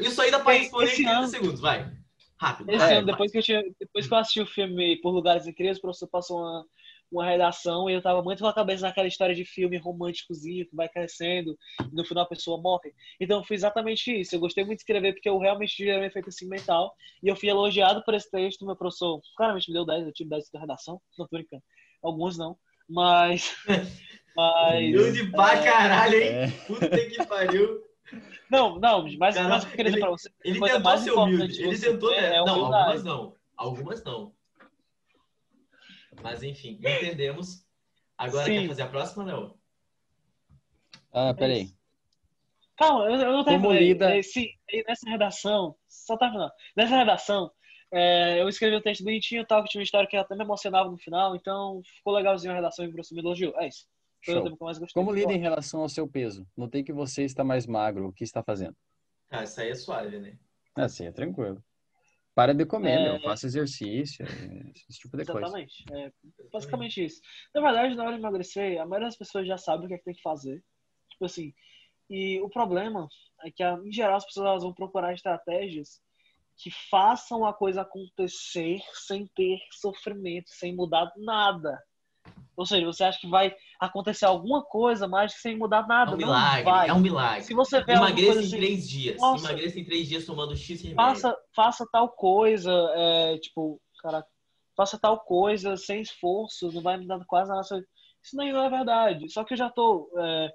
[SPEAKER 1] Isso aí dá pra responder em 30 segundos, vai. Rápido.
[SPEAKER 2] Esse vai. ano, depois que, eu tinha, depois que eu assisti o filme Por Lugares Incríveis, o professor passou uma, uma redação e eu tava muito com a cabeça naquela história de filme românticozinho que vai crescendo e no final a pessoa morre. Então eu fiz exatamente isso. Eu gostei muito de escrever porque eu realmente tive um efeito assim mental e eu fui elogiado por esse texto. Meu professor claramente me deu 10, eu tive 10 da redação. Não tô brincando. Alguns não. Mas. mas
[SPEAKER 1] de pá, é, caralho, hein? É. Puta que pariu.
[SPEAKER 2] Não, não, mas, Cara, mas eu queria dizer pra você.
[SPEAKER 1] Ele tentou ser humilde. Ele tentou. Né? É, não, algumas não. Algumas não. Mas enfim, entendemos. Agora Sim. quer fazer a próxima, Léo?
[SPEAKER 3] Ah, peraí.
[SPEAKER 2] Calma, eu, eu não terminei. Lida... Sim, nessa redação, só tá falando. Nessa redação, é, eu escrevi um texto bonitinho, tal, que tinha uma história que até me emocionava no final, então ficou legalzinho a redação e o professor me elogiou. É isso.
[SPEAKER 3] Como lida em relação ao seu peso? Notei que você está mais magro. O que está fazendo?
[SPEAKER 1] Ah, isso aí é suave, né?
[SPEAKER 3] Assim, é tranquilo. Para de comer, é... meu. Faça exercício, esse tipo de
[SPEAKER 2] Exatamente. coisa. É basicamente isso. Na verdade, na hora de emagrecer, a maioria das pessoas já sabe o que é que tem que fazer. Tipo assim, e o problema é que, em geral, as pessoas vão procurar estratégias que façam a coisa acontecer sem ter sofrimento, sem mudar nada. Ou seja, você acha que vai acontecer alguma coisa, mas sem mudar nada. É um
[SPEAKER 1] milagre,
[SPEAKER 2] vai.
[SPEAKER 1] é um milagre.
[SPEAKER 2] Se você vê
[SPEAKER 1] Emagreça em
[SPEAKER 2] assim,
[SPEAKER 1] três dias. Nossa, Emagreça em três dias tomando X remédio.
[SPEAKER 2] Faça, faça tal coisa, é, tipo, cara, faça tal coisa sem esforço, não vai me dando quase nada. Isso não é verdade. Só que eu já tô, é,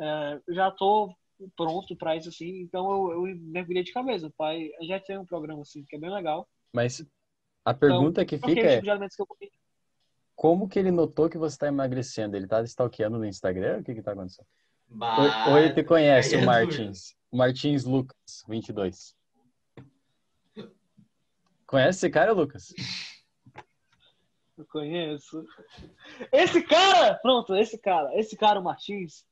[SPEAKER 2] é, já tô pronto para isso, assim, então eu, eu mergulhei de cabeça. Pai, já tem um programa assim, que é bem legal.
[SPEAKER 3] Mas a pergunta então, que fica é... Tipo que como que ele notou que você está emagrecendo? Ele está stalkeando no Instagram? O que está acontecendo? Bah, ou, ele te conhece, o Martins? O Martins Lucas, 22. Conhece esse cara, Lucas?
[SPEAKER 2] Eu conheço. Esse cara, pronto, esse cara, esse cara, o Martins,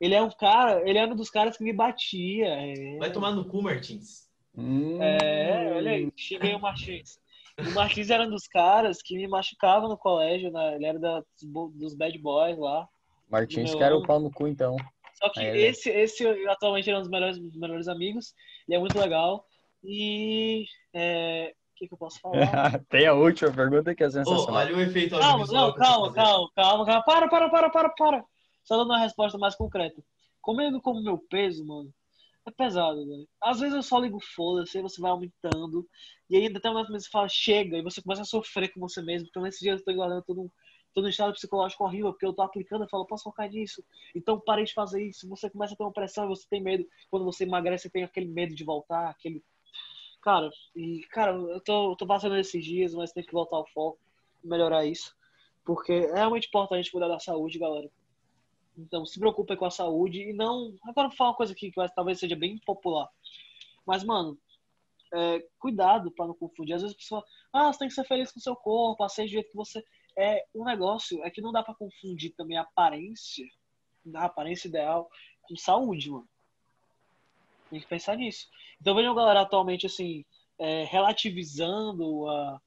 [SPEAKER 2] ele é um cara, ele é um dos caras que me batia. É...
[SPEAKER 1] Vai tomar no cu, Martins.
[SPEAKER 2] Hum. É, olha aí, cheguei o Martins. O Martins era um dos caras que me machucava no colégio, né? Ele era da, dos bad boys lá.
[SPEAKER 3] Martins que era o pau no cu, então.
[SPEAKER 2] Só que Aí, esse, esse atualmente é um dos melhores, dos melhores amigos. Ele é muito legal. E. É, o que, que eu posso falar?
[SPEAKER 3] Tem a última pergunta que é sensacional.
[SPEAKER 1] Oh, olha o efeito
[SPEAKER 2] calma, não, calma, calma, calma, calma. Para, para, para, para, para. Só dando uma resposta mais concreta. Comendo como meu peso, mano, é pesado. Às vezes eu só ligo foda-se, aí você vai aumentando. E aí até um momento você fala, chega, e você começa a sofrer com você mesmo. Então nesse dia eu tô guardando todo um, tô no estado psicológico horrível, porque eu tô aplicando, eu falo, posso focar nisso. Então parei de fazer isso. Você começa a ter uma pressão e você tem medo. Quando você emagrece, você tem aquele medo de voltar, aquele. Cara, e, cara, eu tô, tô passando esses dias, mas tem que voltar ao foco, melhorar isso. Porque é realmente importante cuidar da saúde, galera. Então, se preocupe com a saúde e não. Agora, vou falar uma coisa aqui que talvez seja bem popular. Mas, mano, é, cuidado para não confundir. Às vezes a pessoa, ah, você tem que ser feliz com o seu corpo, ser do jeito que você. É, o negócio é que não dá para confundir também a aparência, a aparência ideal, com saúde, mano. Tem que pensar nisso. Então vejam, galera, atualmente, assim, é, relativizando a,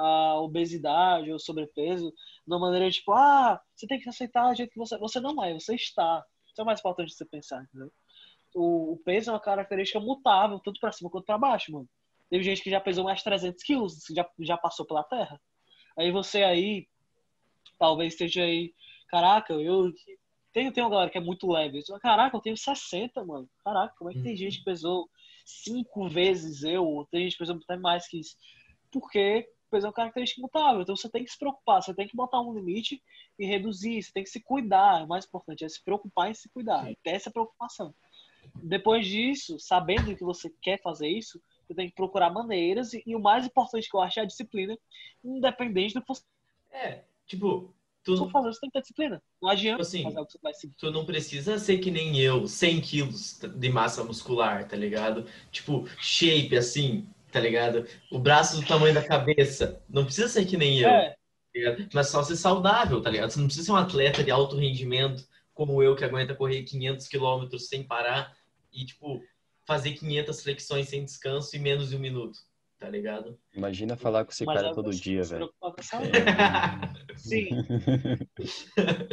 [SPEAKER 2] a obesidade ou sobrepeso de uma maneira tipo, ah, você tem que aceitar do jeito que você. Você não é, você está. Isso é o mais importante de você pensar, entendeu? O, o peso é uma característica mutável, tanto para cima quanto para baixo, mano. Teve gente que já pesou mais 300 quilos, já, já passou pela Terra. Aí você aí, talvez esteja aí, caraca, eu tenho, tenho uma galera que é muito leve. Eu, caraca, eu tenho 60, mano. Caraca, como é que tem gente que pesou cinco vezes eu? Tem gente que pesou até mais que isso. Porque peso é uma característica mutável. Então você tem que se preocupar, você tem que botar um limite e reduzir, você tem que se cuidar. O mais importante é se preocupar em se cuidar. Ter essa preocupação. Depois disso, sabendo que você quer fazer isso, você tem que procurar maneiras e, e o mais importante que eu acho é a disciplina, independente do que você.
[SPEAKER 1] É, tipo, tu
[SPEAKER 2] for fazer, você tem que ter disciplina. Não adianta
[SPEAKER 1] assim,
[SPEAKER 2] fazer o que você vai seguir.
[SPEAKER 1] Tu não precisa ser que nem eu, 100 quilos de massa muscular, tá ligado? Tipo, shape assim, tá ligado? O braço do tamanho da cabeça. Não precisa ser que nem eu.
[SPEAKER 2] É.
[SPEAKER 1] Tá Mas só ser saudável, tá ligado? Você não precisa ser um atleta de alto rendimento como eu, que aguenta correr 500 quilômetros sem parar e, tipo, fazer 500 flexões sem descanso em menos de um minuto, tá ligado?
[SPEAKER 3] Imagina falar com esse
[SPEAKER 2] Mas
[SPEAKER 3] cara
[SPEAKER 2] é
[SPEAKER 3] todo dia, velho.
[SPEAKER 2] saúde. Sim.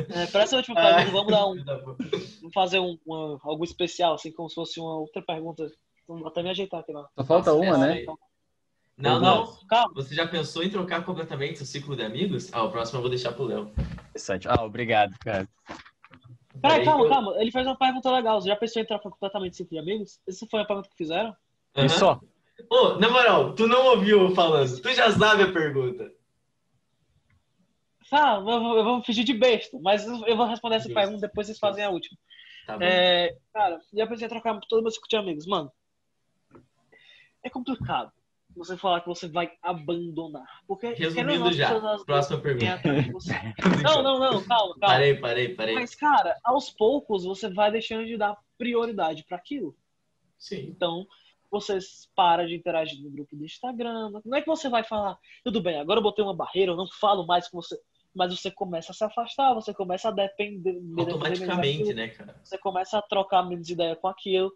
[SPEAKER 2] É, para essa última pergunta, vamos dar um, vamos fazer um, uma- algo especial, assim, como se fosse uma outra pergunta. Vamos até me ajeitar aqui lá.
[SPEAKER 3] Só falta
[SPEAKER 1] Nossa,
[SPEAKER 3] uma,
[SPEAKER 1] essa
[SPEAKER 3] né?
[SPEAKER 1] aí. Não, não.
[SPEAKER 2] Calma.
[SPEAKER 1] Você já pensou em trocar completamente o ciclo de amigos? Ah, o próximo eu vou deixar pro Léo.
[SPEAKER 3] Interessante. Ah, obrigado, cara.
[SPEAKER 2] Peraí, calma,
[SPEAKER 1] eu-
[SPEAKER 2] calma. Ele fez uma pergunta legal. Você já pensou em trocar completamente cinco de amigos? Essa foi a pergunta que fizeram?
[SPEAKER 3] E
[SPEAKER 1] Aham.
[SPEAKER 3] só?
[SPEAKER 1] Ô, na moral, tu não ouviu eu falando. Tu já sabe a pergunta.
[SPEAKER 2] Tá, eu vou, eu vou fingir de besta, mas eu vou responder essa
[SPEAKER 1] Justo.
[SPEAKER 2] pergunta depois vocês fazem a última.
[SPEAKER 1] Tá bom.
[SPEAKER 2] É, cara, já pensei em trocar todo meu ciclo de amigos. Mano, é complicado você falar que você vai abandonar. Porque,
[SPEAKER 1] Resumindo
[SPEAKER 2] não,
[SPEAKER 1] já. Próxima pergunta.
[SPEAKER 2] você. Não, não, não, calma, calma.
[SPEAKER 1] Parei, parei, parei.
[SPEAKER 2] Mas, cara, aos poucos você vai deixando de dar prioridade para aquilo.
[SPEAKER 1] Sim.
[SPEAKER 2] Então, você para de interagir no grupo do Instagram. Não é que você vai falar, tudo bem, agora eu botei uma barreira, eu não falo mais com você. Mas você começa a se afastar, você começa a depender. depender menos
[SPEAKER 1] Automaticamente,
[SPEAKER 2] daquilo,
[SPEAKER 1] né, cara?
[SPEAKER 2] Você começa a trocar menos ideia com aquilo.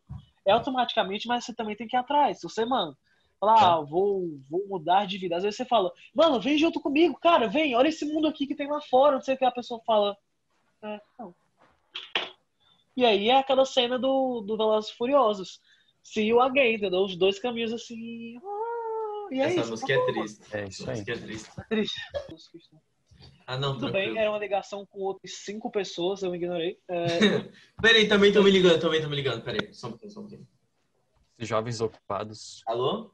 [SPEAKER 2] É automaticamente, mas você também tem que ir atrás. Se você, mano, falar, ah, vou, vou mudar de vida. Às vezes você fala, mano, vem junto comigo, cara, vem, olha esse mundo aqui que tem lá fora. Não sei o que a pessoa fala. É, não. E aí é aquela cena do, do Velozes Furiosos. See you again, entendeu? Os dois caminhos assim. ah, e é
[SPEAKER 1] Essa
[SPEAKER 2] isso.
[SPEAKER 1] música é triste.
[SPEAKER 3] É isso
[SPEAKER 1] Essa
[SPEAKER 3] aí.
[SPEAKER 1] música é triste.
[SPEAKER 2] É triste.
[SPEAKER 1] Ah, não,
[SPEAKER 2] Tudo
[SPEAKER 1] tranquilo.
[SPEAKER 2] bem, era uma ligação com outras cinco pessoas, eu ignorei. É,
[SPEAKER 1] Peraí, também tô me ligando, também tô me ligando. Peraí, só um pouquinho, só um pouquinho.
[SPEAKER 3] Jovens ocupados.
[SPEAKER 1] Alô?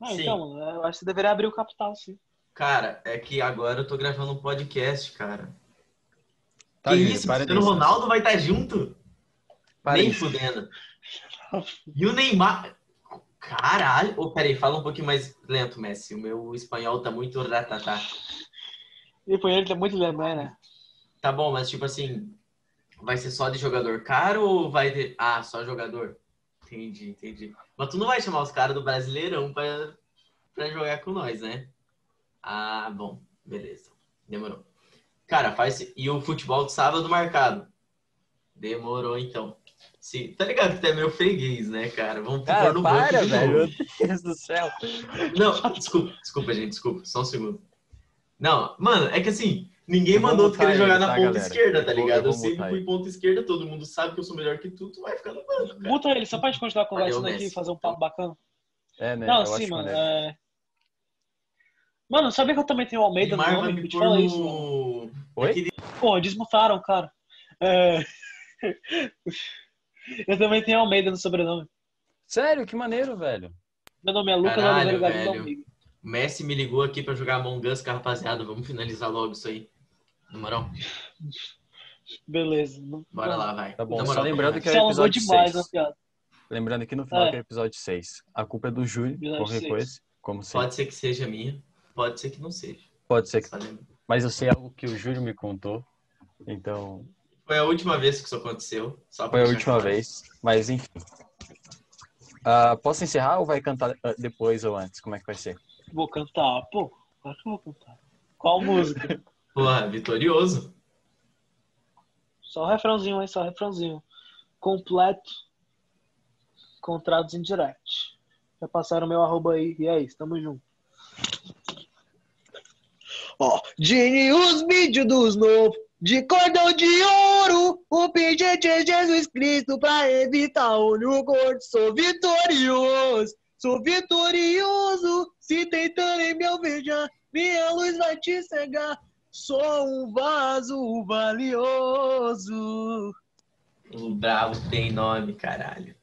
[SPEAKER 2] ah,
[SPEAKER 1] Sim.
[SPEAKER 2] então, eu acho que você deveria abrir o capital, sim.
[SPEAKER 1] Cara, é que agora eu tô gravando um podcast, cara.
[SPEAKER 3] Tá,
[SPEAKER 1] que
[SPEAKER 3] Lili,
[SPEAKER 1] isso?
[SPEAKER 3] para
[SPEAKER 1] Cristiano
[SPEAKER 3] disso.
[SPEAKER 1] Ronaldo vai estar junto?
[SPEAKER 3] Para
[SPEAKER 1] Nem
[SPEAKER 3] disso.
[SPEAKER 1] fudendo. E o Neymar... Caralho. Ô, peraí, fala um pouquinho mais lento, Messi. O meu espanhol tá muito ratatá.
[SPEAKER 2] E ele que é muito lembrando, né?
[SPEAKER 1] Tá bom, mas tipo assim, vai ser só de jogador caro ou vai ter. Ah, só jogador? Entendi, entendi. Mas tu não vai chamar os caras do Brasileirão pra, pra jogar com nós, né? Ah, bom, beleza. Demorou. Cara, faz. E o futebol de sábado marcado. Demorou então. Sim, tá ligado que tu é meu freguês, né, cara? Vamos pôr
[SPEAKER 3] Cara,
[SPEAKER 1] no banco
[SPEAKER 3] para,
[SPEAKER 1] de
[SPEAKER 3] velho.
[SPEAKER 1] novo.
[SPEAKER 3] Meu Deus do céu.
[SPEAKER 1] Não, desculpa, desculpa, gente, desculpa, só um segundo. Não, mano, é que assim, ninguém mandou tu querer jogar
[SPEAKER 3] ele,
[SPEAKER 1] na
[SPEAKER 3] tá,
[SPEAKER 1] ponta
[SPEAKER 3] galera?
[SPEAKER 1] esquerda, tá
[SPEAKER 3] Eu vou-
[SPEAKER 1] ligado?
[SPEAKER 3] eu
[SPEAKER 1] Eu, sempre fui ponta esquerda, todo mundo sabe que eu sou melhor que tu, tu vai ficar no banco, cara.
[SPEAKER 2] Muta ele, só pra gente continuar conversando
[SPEAKER 1] Valeu,
[SPEAKER 2] aqui e fazer um papo bacana.
[SPEAKER 3] É, né?
[SPEAKER 2] Não,
[SPEAKER 3] eu
[SPEAKER 2] sim, mano. É... Mano, sabia que eu também tenho o Almeida no
[SPEAKER 1] Neymar
[SPEAKER 2] nome?
[SPEAKER 1] me
[SPEAKER 2] Eu te falo isso, mano.
[SPEAKER 1] no...
[SPEAKER 3] Oi?
[SPEAKER 1] Aquele-
[SPEAKER 2] Pô, desmutaram, cara. É... eu também tenho Almeida no sobrenome.
[SPEAKER 3] Sério, que maneiro, velho.
[SPEAKER 2] Meu nome é Lucas
[SPEAKER 1] Caralho,
[SPEAKER 2] Oliveira Galindo
[SPEAKER 1] velho.
[SPEAKER 2] Almeida.
[SPEAKER 1] O Messi me ligou aqui pra jogar Among Us com a rapaziada. Vamos finalizar logo isso aí. Na moral,
[SPEAKER 2] Beleza. Não-
[SPEAKER 1] bora lá, vai.
[SPEAKER 3] Tá bom, só
[SPEAKER 1] moral,
[SPEAKER 3] lembrando que é o episódio
[SPEAKER 2] demais,
[SPEAKER 3] 6.
[SPEAKER 2] né, piada?
[SPEAKER 3] Lembrando que no final
[SPEAKER 2] É.
[SPEAKER 3] que é o episódio 6. A culpa é do Júlio, qualquer
[SPEAKER 2] seis.
[SPEAKER 3] coisa. Como sempre.
[SPEAKER 1] Pode ser que seja minha, pode ser que não seja.
[SPEAKER 3] Pode ser que.
[SPEAKER 1] Lembra.
[SPEAKER 3] Mas eu sei algo que o Júlio me contou. Então,
[SPEAKER 1] Foi a última vez que isso aconteceu.
[SPEAKER 3] Foi a última vez. Mas enfim. Ah, posso encerrar ou vai cantar ah, depois ou antes? Como é que vai ser?
[SPEAKER 2] Vou cantar, pô. Claro que eu vou cantar. Qual música?
[SPEAKER 1] Porra, vitorioso.
[SPEAKER 2] Só o refrãozinho, hein? Só o refrãozinho. Completo. Contratos em direct. Já passaram meu arroba aí. E é isso, tamo junto. Ó, Gini, os vídeos dos novos. De cordão de ouro. O pingente é Jesus Cristo pra evitar o no gordo. Sou vitorioso. Sou vitorioso. Se tentando em me alvejar, minha luz vai te cegar. Sou um vaso valioso.
[SPEAKER 1] O bravo tem nome, caralho.